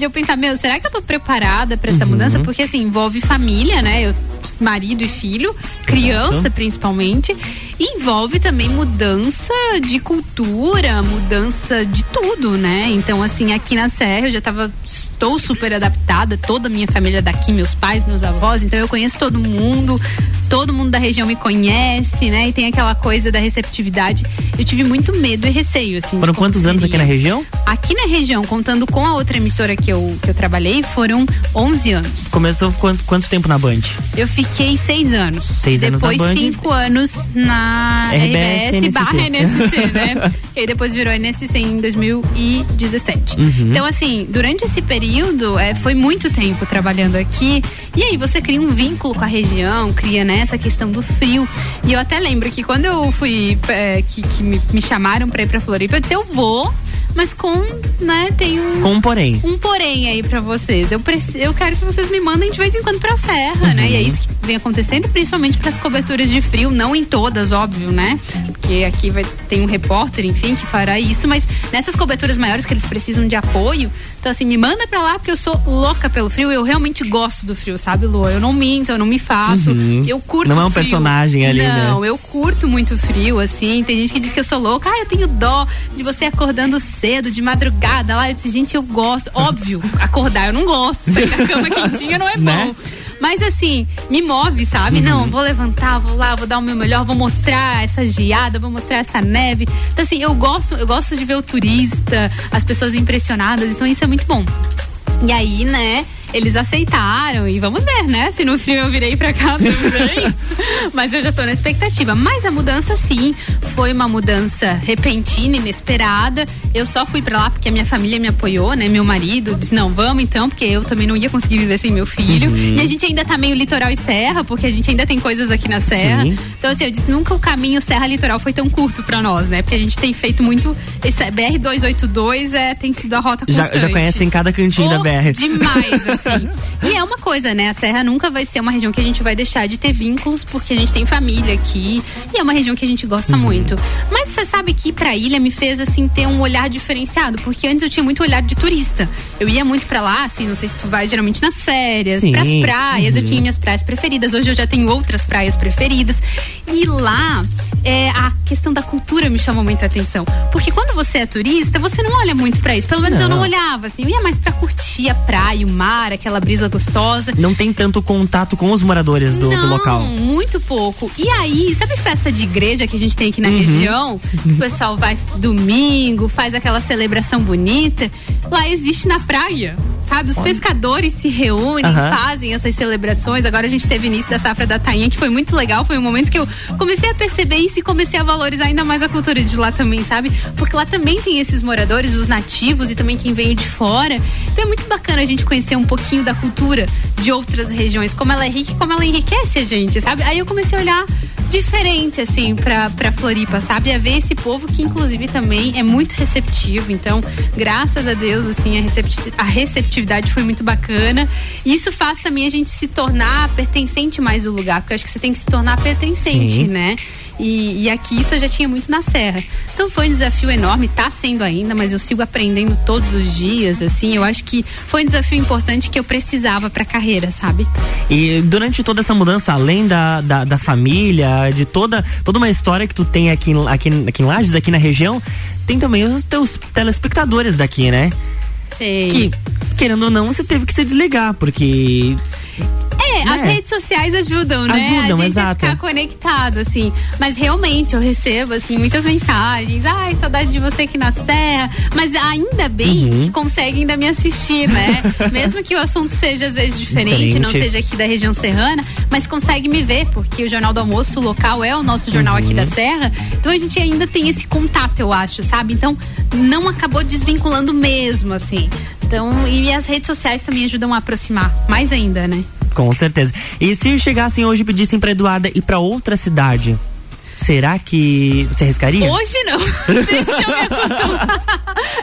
de eu pensar, meu, será que eu tô preparada pra essa Uhum. mudança? Porque assim, envolve família, né? Eu, marido e filho, criança Exato. principalmente. Envolve também mudança de cultura, mudança de tudo, né? Então, assim, aqui na Serra eu já tava. Estou super adaptada, toda a minha família daqui, meus pais, meus avós, então eu conheço todo mundo, todo mundo da região me conhece, né? E tem aquela coisa da receptividade. Eu tive muito medo e receio, assim. Foram quantos anos aqui seria. na região? Aqui na região, contando com a outra emissora que eu, que eu trabalhei, foram 11 anos. Começou quanto, quanto tempo na Band? Eu fiquei seis anos. Seis e anos na depois Band. cinco anos na RBS, RBS, barra NSC. Né? e aí depois virou NSC em 2017. Uhum. Então, assim, durante esse período, é, foi muito tempo trabalhando aqui. E aí você cria um vínculo com a região, cria né, essa questão do frio. E eu até lembro que quando eu fui, é, que, que me, me chamaram pra ir pra Floripa, eu disse, eu vou, mas com, né, tem um Com um porém. um porém aí pra vocês. Eu, preci- eu quero que vocês me mandem de vez em quando pra serra, né? E é isso que vem acontecendo, principalmente pras coberturas de frio, não em todas, óbvio, né? Porque aqui vai tem um repórter, enfim, que fará isso, mas nessas coberturas maiores que eles precisam de apoio, então assim, me manda pra lá porque eu sou louca pelo frio, eu realmente gosto do frio, sabe, Lu? Eu não minto, eu não me faço. Uhum. Eu curto Não é um frio. personagem ali, né? Não, eu curto muito frio, assim. Tem gente que diz que eu sou louca. Ah, eu tenho dó de você acordando cedo, de madrugada lá. Eu disse, gente, eu gosto. Óbvio, acordar eu não gosto. Sair da cama quentinha não é bom. Né? Mas assim, me move, sabe? Uhum. Não, vou levantar, vou lá, vou dar o meu melhor, vou mostrar essa geada, vou mostrar essa neve. Então, assim, eu gosto, eu gosto de ver o turista, as pessoas impressionadas, então isso é muito bom. E aí, né, eles aceitaram e vamos ver, né? Se no frio eu virei pra cá também. Mas eu já tô na expectativa. Mas a mudança, sim, foi uma mudança repentina, inesperada. Eu só fui pra lá porque a minha família me apoiou, né? Meu marido disse: não, vamos então, porque eu também não ia conseguir viver sem meu filho. Uhum. E a gente ainda tá meio litoral e serra, porque a gente ainda tem coisas aqui na serra. Sim. Então, assim, eu disse: nunca o caminho serra-litoral foi tão curto pra nós, né? Porque a gente tem feito muito. Esse BR-282 é, tem sido a rota Já, constante. já conhecem cada cantinho da Oh, BR. Demais, assim. e é uma coisa, né? A Serra nunca vai ser uma região que a gente vai deixar de ter vínculos, porque a gente tem família aqui. E é uma região que a gente gosta Uhum. muito. Mas você sabe que ir pra ilha me fez, assim, ter um olhar diferenciado. Porque antes eu tinha muito olhar de turista. Eu ia muito pra lá, assim, não sei se tu vai geralmente nas férias, Sim. pras praias. Eu Uhum. tinha minhas praias preferidas. Hoje eu já tenho outras praias preferidas. E lá, é, a questão da cultura me chamou muita atenção. Porque quando você é turista, você não olha muito pra isso. Pelo menos eu não Não. olhava, assim. Eu ia mais pra curtir a praia, o mar, aquela brisa gostosa. Não tem tanto contato com os moradores do, do Não, local. muito pouco. E aí, sabe festa de igreja que a gente tem aqui na Uhum. região? O pessoal vai domingo, faz aquela celebração bonita. Lá existe na praia. Sabe, os pescadores se reúnem, Aham. fazem essas celebrações. Agora a gente teve início da safra da tainha, que foi muito legal. Foi um momento que eu comecei a perceber isso e comecei a valorizar ainda mais a cultura de lá também, sabe? Porque lá também tem esses moradores, os nativos e também quem veio de fora. Então é muito bacana a gente conhecer um pouquinho da cultura de outras regiões, como ela é rica e como ela enriquece a gente, sabe? Aí eu comecei a olhar diferente, assim, pra, pra Floripa, sabe? A ver esse povo que, inclusive, também é muito receptivo. Então, graças a Deus, assim, a, recepti- a receptividade foi muito bacana. Isso faz também a gente se tornar pertencente mais do lugar, porque eu acho que você tem que se tornar pertencente, Sim. né? E, e aqui isso eu já tinha muito na Serra. Então foi um desafio enorme, tá sendo ainda, mas eu sigo aprendendo todos os dias, assim. Eu acho que foi um desafio importante que eu precisava pra carreira, sabe? E durante toda essa mudança, além da, da, da família, de toda, toda uma história que tu tem aqui, em- aqui, aqui em Lages, aqui na região, tem também os teus telespectadores daqui, né? Sei. Que, querendo ou não, você teve que se desligar, porque. É, as Né? redes sociais ajudam, né? Ajudam, a gente exato. a ficar conectado, assim. Mas realmente eu recebo, assim, muitas mensagens. Ai, saudade de você aqui na Serra. Mas ainda bem Uhum. que consegue ainda me assistir, né? Mesmo que o assunto seja às vezes diferente, não Diferente. seja aqui da região serrana, mas consegue me ver, porque o Jornal do Almoço local é o nosso jornal aqui Uhum. da Serra. Então a gente ainda tem esse contato, eu acho, sabe? Então não acabou desvinculando mesmo, assim. Então, e as redes sociais também ajudam a aproximar, mais ainda, né? Com certeza. E se chegassem hoje e pedissem pra Eduarda ir pra outra cidade, será que você arriscaria? Hoje não. Deixa eu me acostumar.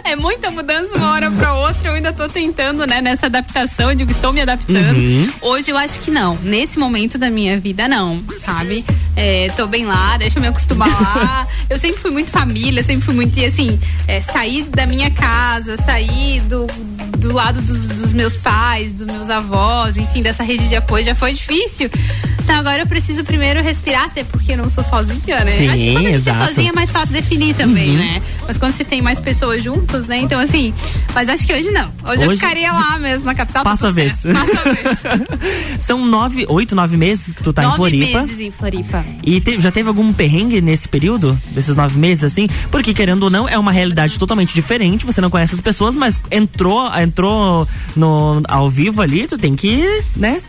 É muita mudança uma hora pra outra. Eu ainda tô tentando, né, nessa adaptação. Eu digo, estou me adaptando. Uhum. Hoje eu acho que não. Nesse momento da minha vida, não, sabe? É, tô bem lá, deixa eu me acostumar lá. Eu sempre fui muito família, sempre fui muito, e assim, é, sair da minha casa, sair do, do lado dos, dos meus pais, dos meus avós, enfim, dessa rede de apoio já foi difícil. Então agora eu preciso primeiro respirar, até porque eu não sou sozinha, né? Sim, acho que quando a gente exato. é sozinha é mais fácil definir também, Uhum. né? Mas quando você tem mais pessoas juntos, né? Então assim, mas acho que hoje não. Hoje, eu Hoje- ficaria lá mesmo, na capital. Passa a vez. Passa a vez. São nove, oito, nove meses que tu tá Nove em Floripa. meses em Floripa. E te- já teve algum perrengue nesse período? Desses nove meses, assim? Porque, querendo ou não, é uma realidade totalmente diferente. Você não conhece as pessoas, mas entrou, entrou no, ao vivo ali, tu tem que, né?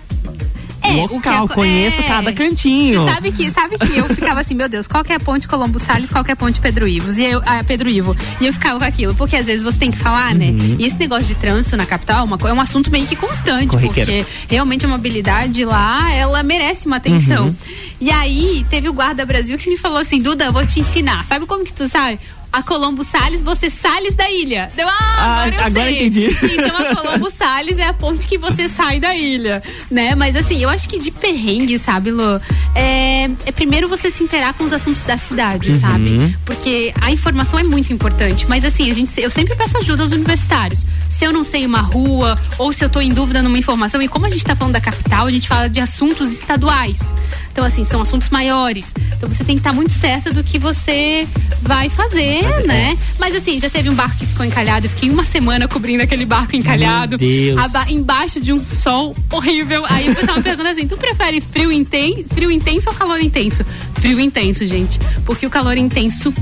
É, o Local, que aco- conheço é. cada cantinho. Sabe que, sabe que eu ficava assim, meu Deus, qual que é a ponte Colombo Salles, qual que é a ponte Pedro Ivos? E eu, ah, Pedro Ivo. E eu ficava com aquilo, porque às vezes você tem que falar, né? Uhum. E esse negócio de trânsito na capital é, uma, é um assunto meio que constante, porque realmente a mobilidade lá, ela merece uma atenção. Uhum. E aí, teve o Guarda Brasil que me falou assim, Duda, eu vou te ensinar. Sabe como que tu sabe? A Colombo Salles, você Salles da ilha. Deu, ah, Ah, agora entendi. Então a Colombo Salles é a ponte que você sai da ilha, né? Mas assim, eu acho que de perrengue, sabe, Lu? É, é primeiro você se interar com os assuntos da cidade, Uhum. sabe? Porque a informação é muito importante. Mas assim, a gente, eu sempre peço ajuda aos universitários. Se eu não sei uma rua, ou se eu tô em dúvida numa informação, e como a gente tá falando da capital, a gente fala de assuntos estaduais. Então, assim, são assuntos maiores. Então você tem que estar muito certa do que você vai fazer, né? Mas assim, já teve um barco que ficou encalhado. Eu fiquei uma semana cobrindo aquele barco encalhado. Meu Deus. aba- embaixo de um sol horrível. Aí o pessoal me pergunta assim: tu prefere frio, inten frio intenso ou calor intenso? Frio intenso, gente. Porque o calor intenso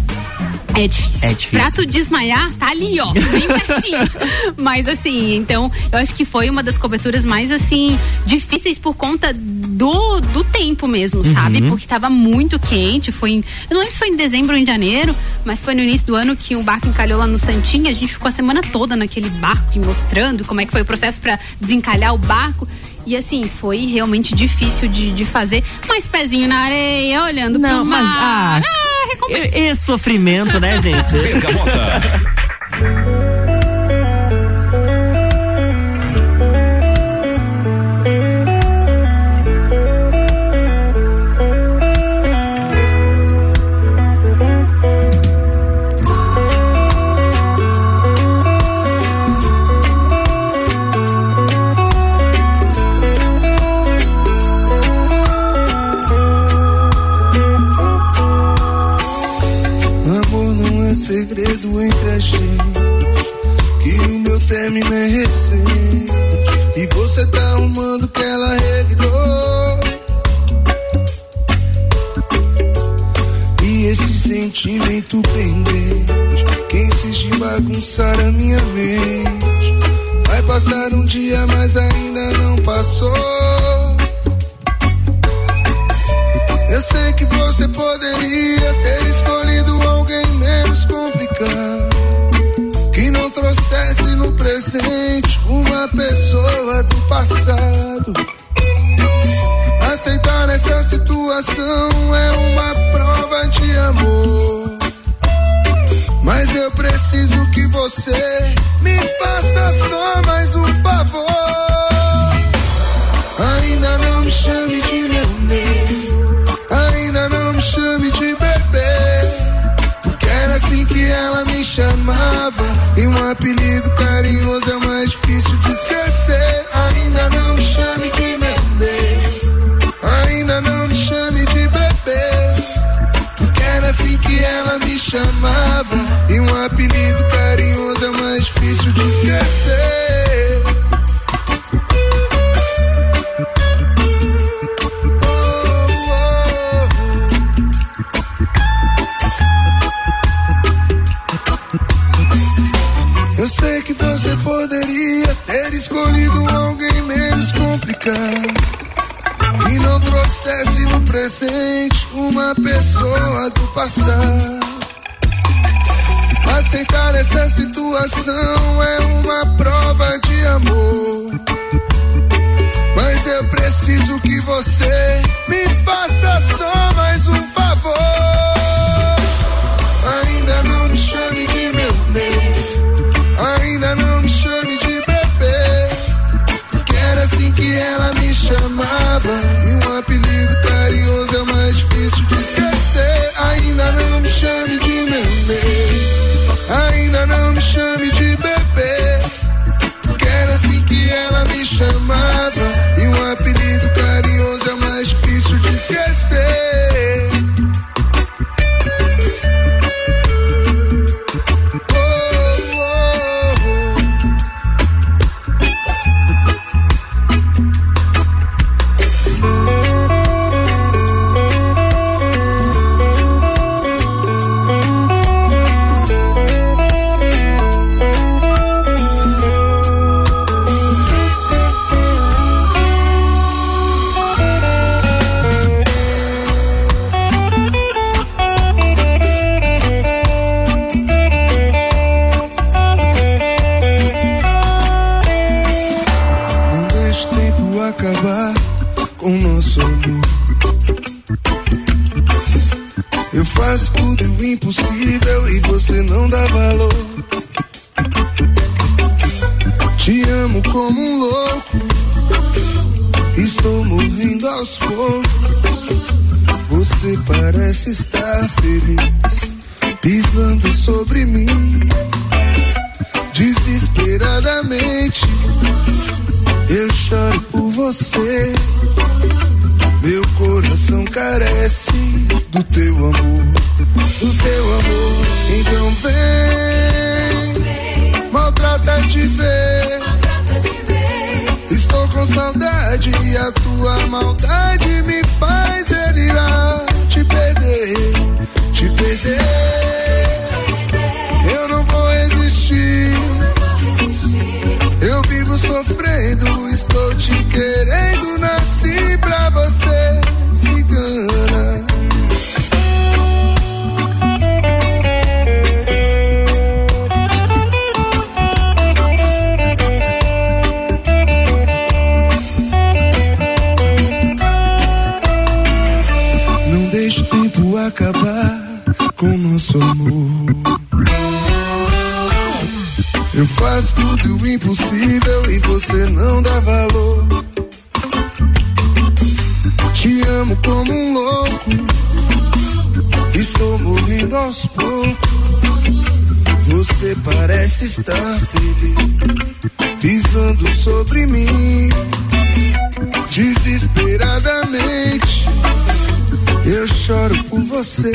É difícil. É difícil. Pra tu desmaiar, tá ali, ó, bem pertinho. Mas assim, então, eu acho que foi uma das coberturas mais, assim, difíceis por conta do, do tempo mesmo, sabe? Uhum. Porque tava muito quente. Foi em, eu não lembro se foi em dezembro ou em janeiro, mas foi no início do ano que o barco encalhou lá no Santinho. A gente ficou a semana toda naquele barco e mostrando como é que foi o processo pra desencalhar o barco. E assim, foi realmente difícil de, de fazer, mas pezinho na areia, olhando Não, pro mas, mar. ah, recompensa. E, e sofrimento, né, gente? Amor segredo entre a gente. Que o meu término é recente. E você tá arrumando que ela revidou. E esse sentimento pendente. Que insiste em bagunçar a minha mente. Vai passar um dia, mas ainda não passou. Eu sei que você poderia ter escolhido alguém menos complicado. Que não trouxesse no presente uma pessoa do passado. Aceitar essa situação é uma prova de amor. Mas eu preciso que você me faça só mais um favor. E um apelido carinhoso é mais difícil de esquecer. Ainda não me chame de meu Deus. Ainda não me chame de bebê. Porque era assim que ela me chamava. E um apelido carinhoso é mais difícil de esquecer. Trouxesse no presente uma pessoa do passado. Aceitar essa situação é uma prova de amor. Mas eu preciso que você me faça só mais um favor. você não dá valor. Te amo como um louco, estou morrendo aos poucos. Você parece estar feliz, pisando sobre mim, desesperadamente. Eu choro por você,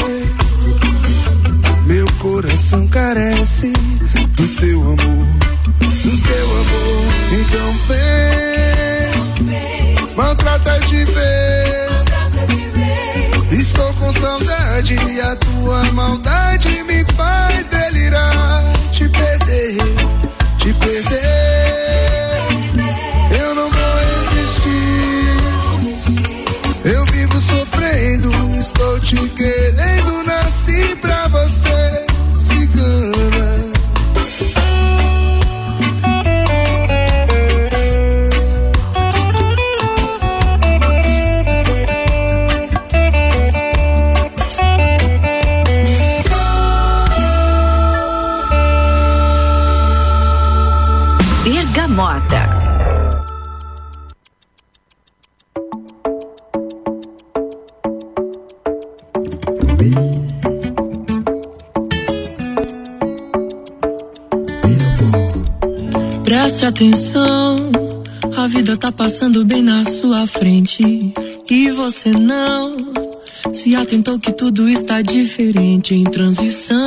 meu coração carece do teu amor do teu amor. Então vem, maltrata de ver, Estou com saudade, e a tua maldade me notou que tudo está diferente em transição.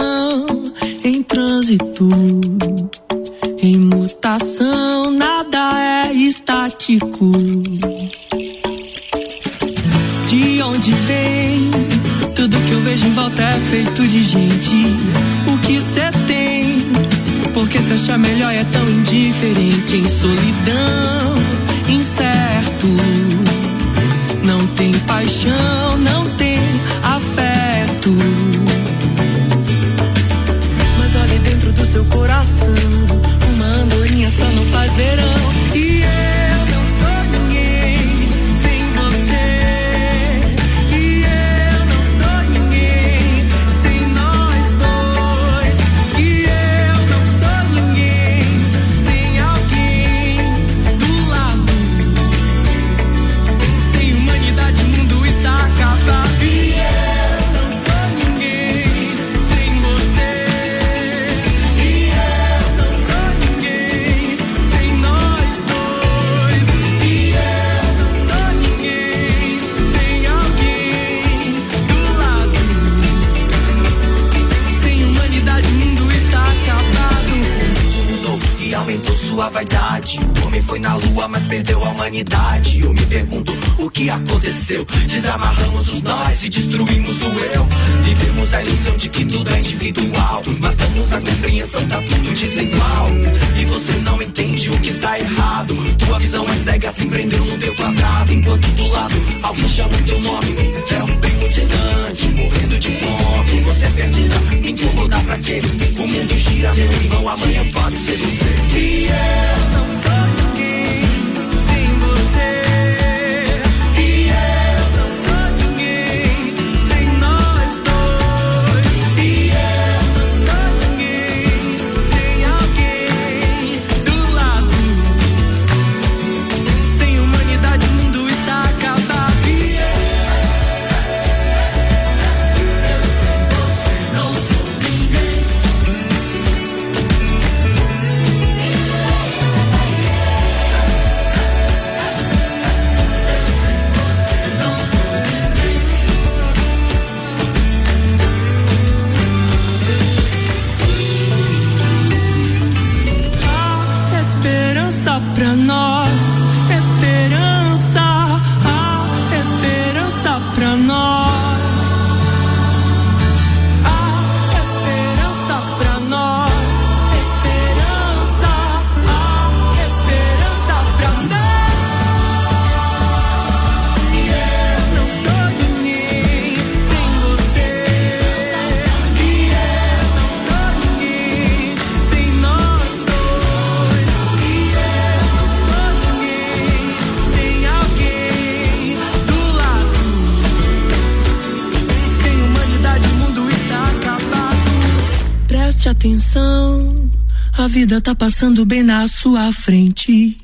Vida tá passando bem na sua frente.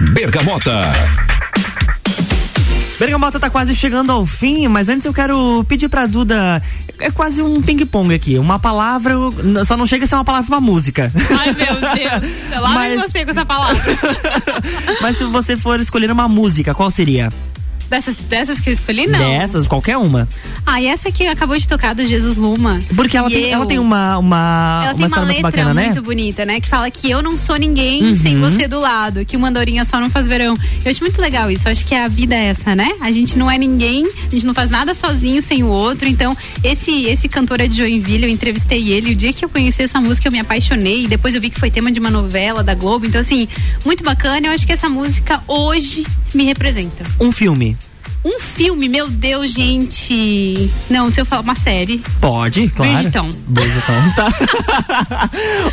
Bergamota. Bergamota tá quase chegando ao fim, mas antes eu quero pedir pra Duda. É quase um ping-pong aqui. Uma palavra, só não chega a ser uma palavra uma música. Ai, meu Deus. Lá vem Mas- você com essa palavra. mas se você for escolher uma música, qual seria? Dessas, dessas que eu escolhi, não. Dessas, qualquer uma. Ah, e essa aqui acabou de tocar do Jesus Luma. Porque ela tem, eu- ela tem uma, uma, Ela uma tem uma história muito letra bacana, né? muito bonita, né? Que fala que eu não sou ninguém Uhum. sem você do lado, que uma andorinha só não faz verão. Eu acho muito legal isso. Eu acho que a vida é essa, né? A gente não é ninguém, a gente não faz nada sozinho sem o outro. Então, esse esse cantor é de Joinville, eu entrevistei ele. O dia que eu conheci essa música, eu me apaixonei. E depois eu vi que foi tema de uma novela da Globo. Então, assim, muito bacana. Eu acho que essa música hoje me representa. Um filme. Um filme, meu Deus, gente. Não, se eu falar uma série. Pode, claro. Bridgerton. Bridgerton, tá.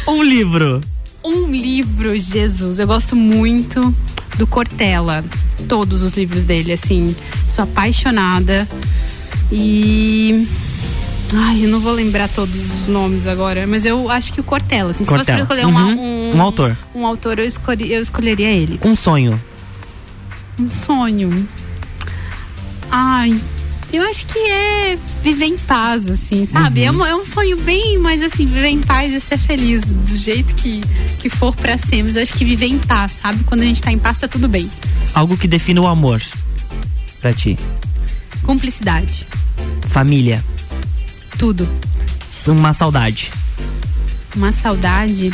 um livro. Um livro, Jesus. Eu gosto muito do Cortella. Todos os livros dele, assim. Sou apaixonada. E. Ai, eu não vou lembrar todos os nomes agora, mas eu acho que o Cortella, assim, se fosse Cortella. escolher Uhum. um, Um autor. um autor, eu, escolhi, eu escolheria ele. Um sonho. Um sonho. Ai, eu acho que é viver em paz, assim, sabe? Uhum. É, um, é um sonho bem, mas assim, viver em paz e ser feliz do jeito que, que for pra ser. Mas eu acho que viver em paz, sabe? Quando a gente tá em paz, tá tudo bem. Algo que defina o amor. Pra ti. Cumplicidade. Família. Tudo. Uma saudade. Uma saudade.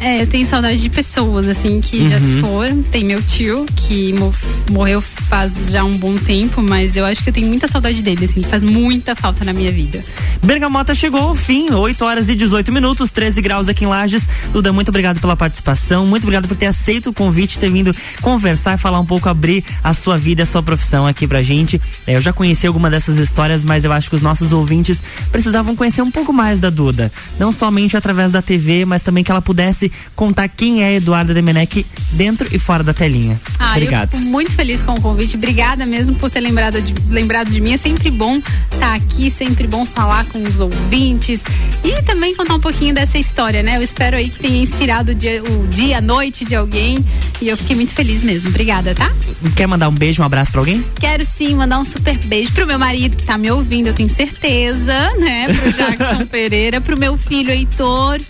É, eu tenho saudade de pessoas, assim, que já se Uhum. foram. Tem meu tio, que mo- morreu faz já um bom tempo, mas eu acho que eu tenho muita saudade dele, assim, ele faz muita falta na minha vida. Bergamota chegou ao fim, 8 horas e 18 minutos, 13 graus aqui em Lages. Duda, muito obrigado pela participação, muito obrigado por ter aceito o convite, ter vindo conversar e falar um pouco, abrir a sua vida, a sua profissão aqui pra gente. É, eu já conheci alguma dessas histórias, mas eu acho que os nossos ouvintes precisavam conhecer um pouco mais da Duda. Não somente através da TV, mas também que ela pudesse contar quem é Eduarda Demenec dentro e fora da telinha. Ah, obrigado. eu fico muito feliz com o convite. Obrigada mesmo por ter lembrado de, lembrado de mim. É sempre bom estar aqui, sempre bom falar com os ouvintes e também contar um pouquinho dessa história, né? Eu espero aí que tenha inspirado o dia, o dia a noite de alguém e eu fiquei muito feliz mesmo. Obrigada, tá? Quer mandar um beijo, um abraço pra alguém? Quero sim mandar um super beijo pro meu marido que tá me ouvindo, eu tenho certeza, né? Pro Jackson Pereira, pro meu filho Heitor.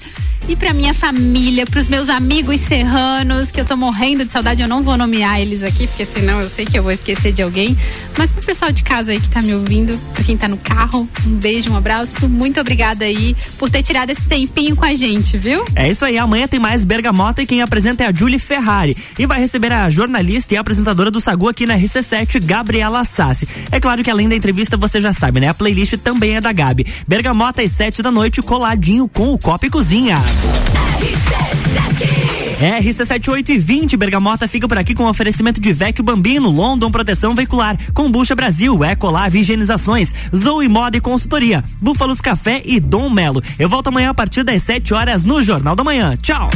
E pra minha família, pros meus amigos serranos, que eu tô morrendo de saudade, eu não vou nomear eles aqui, porque senão eu sei que eu vou esquecer de alguém. Mas pro pessoal de casa aí que tá me ouvindo, pra quem tá no carro, um beijo, um abraço. Muito obrigada aí por ter tirado esse tempinho com a gente, viu? É isso aí, amanhã tem mais Bergamota e quem apresenta é a Julie Ferrari. E vai receber a jornalista e apresentadora do Sagu aqui na RC7, Gabriela Sassi. É claro que além da entrevista, você já sabe, né? A playlist também é da Gabi. Bergamota às 7 da noite, coladinho com o Copa e Cozinha. RC78 e 20 Bergamota fica por aqui com oferecimento de Vecchio Bambino, London Proteção Veicular, Combucha Brasil, Ecolave Higienizações, Zoe Moda e Consultoria, Búfalos Café e Dom Melo. Eu volto amanhã a partir das 7 horas no Jornal da Manhã. Tchau!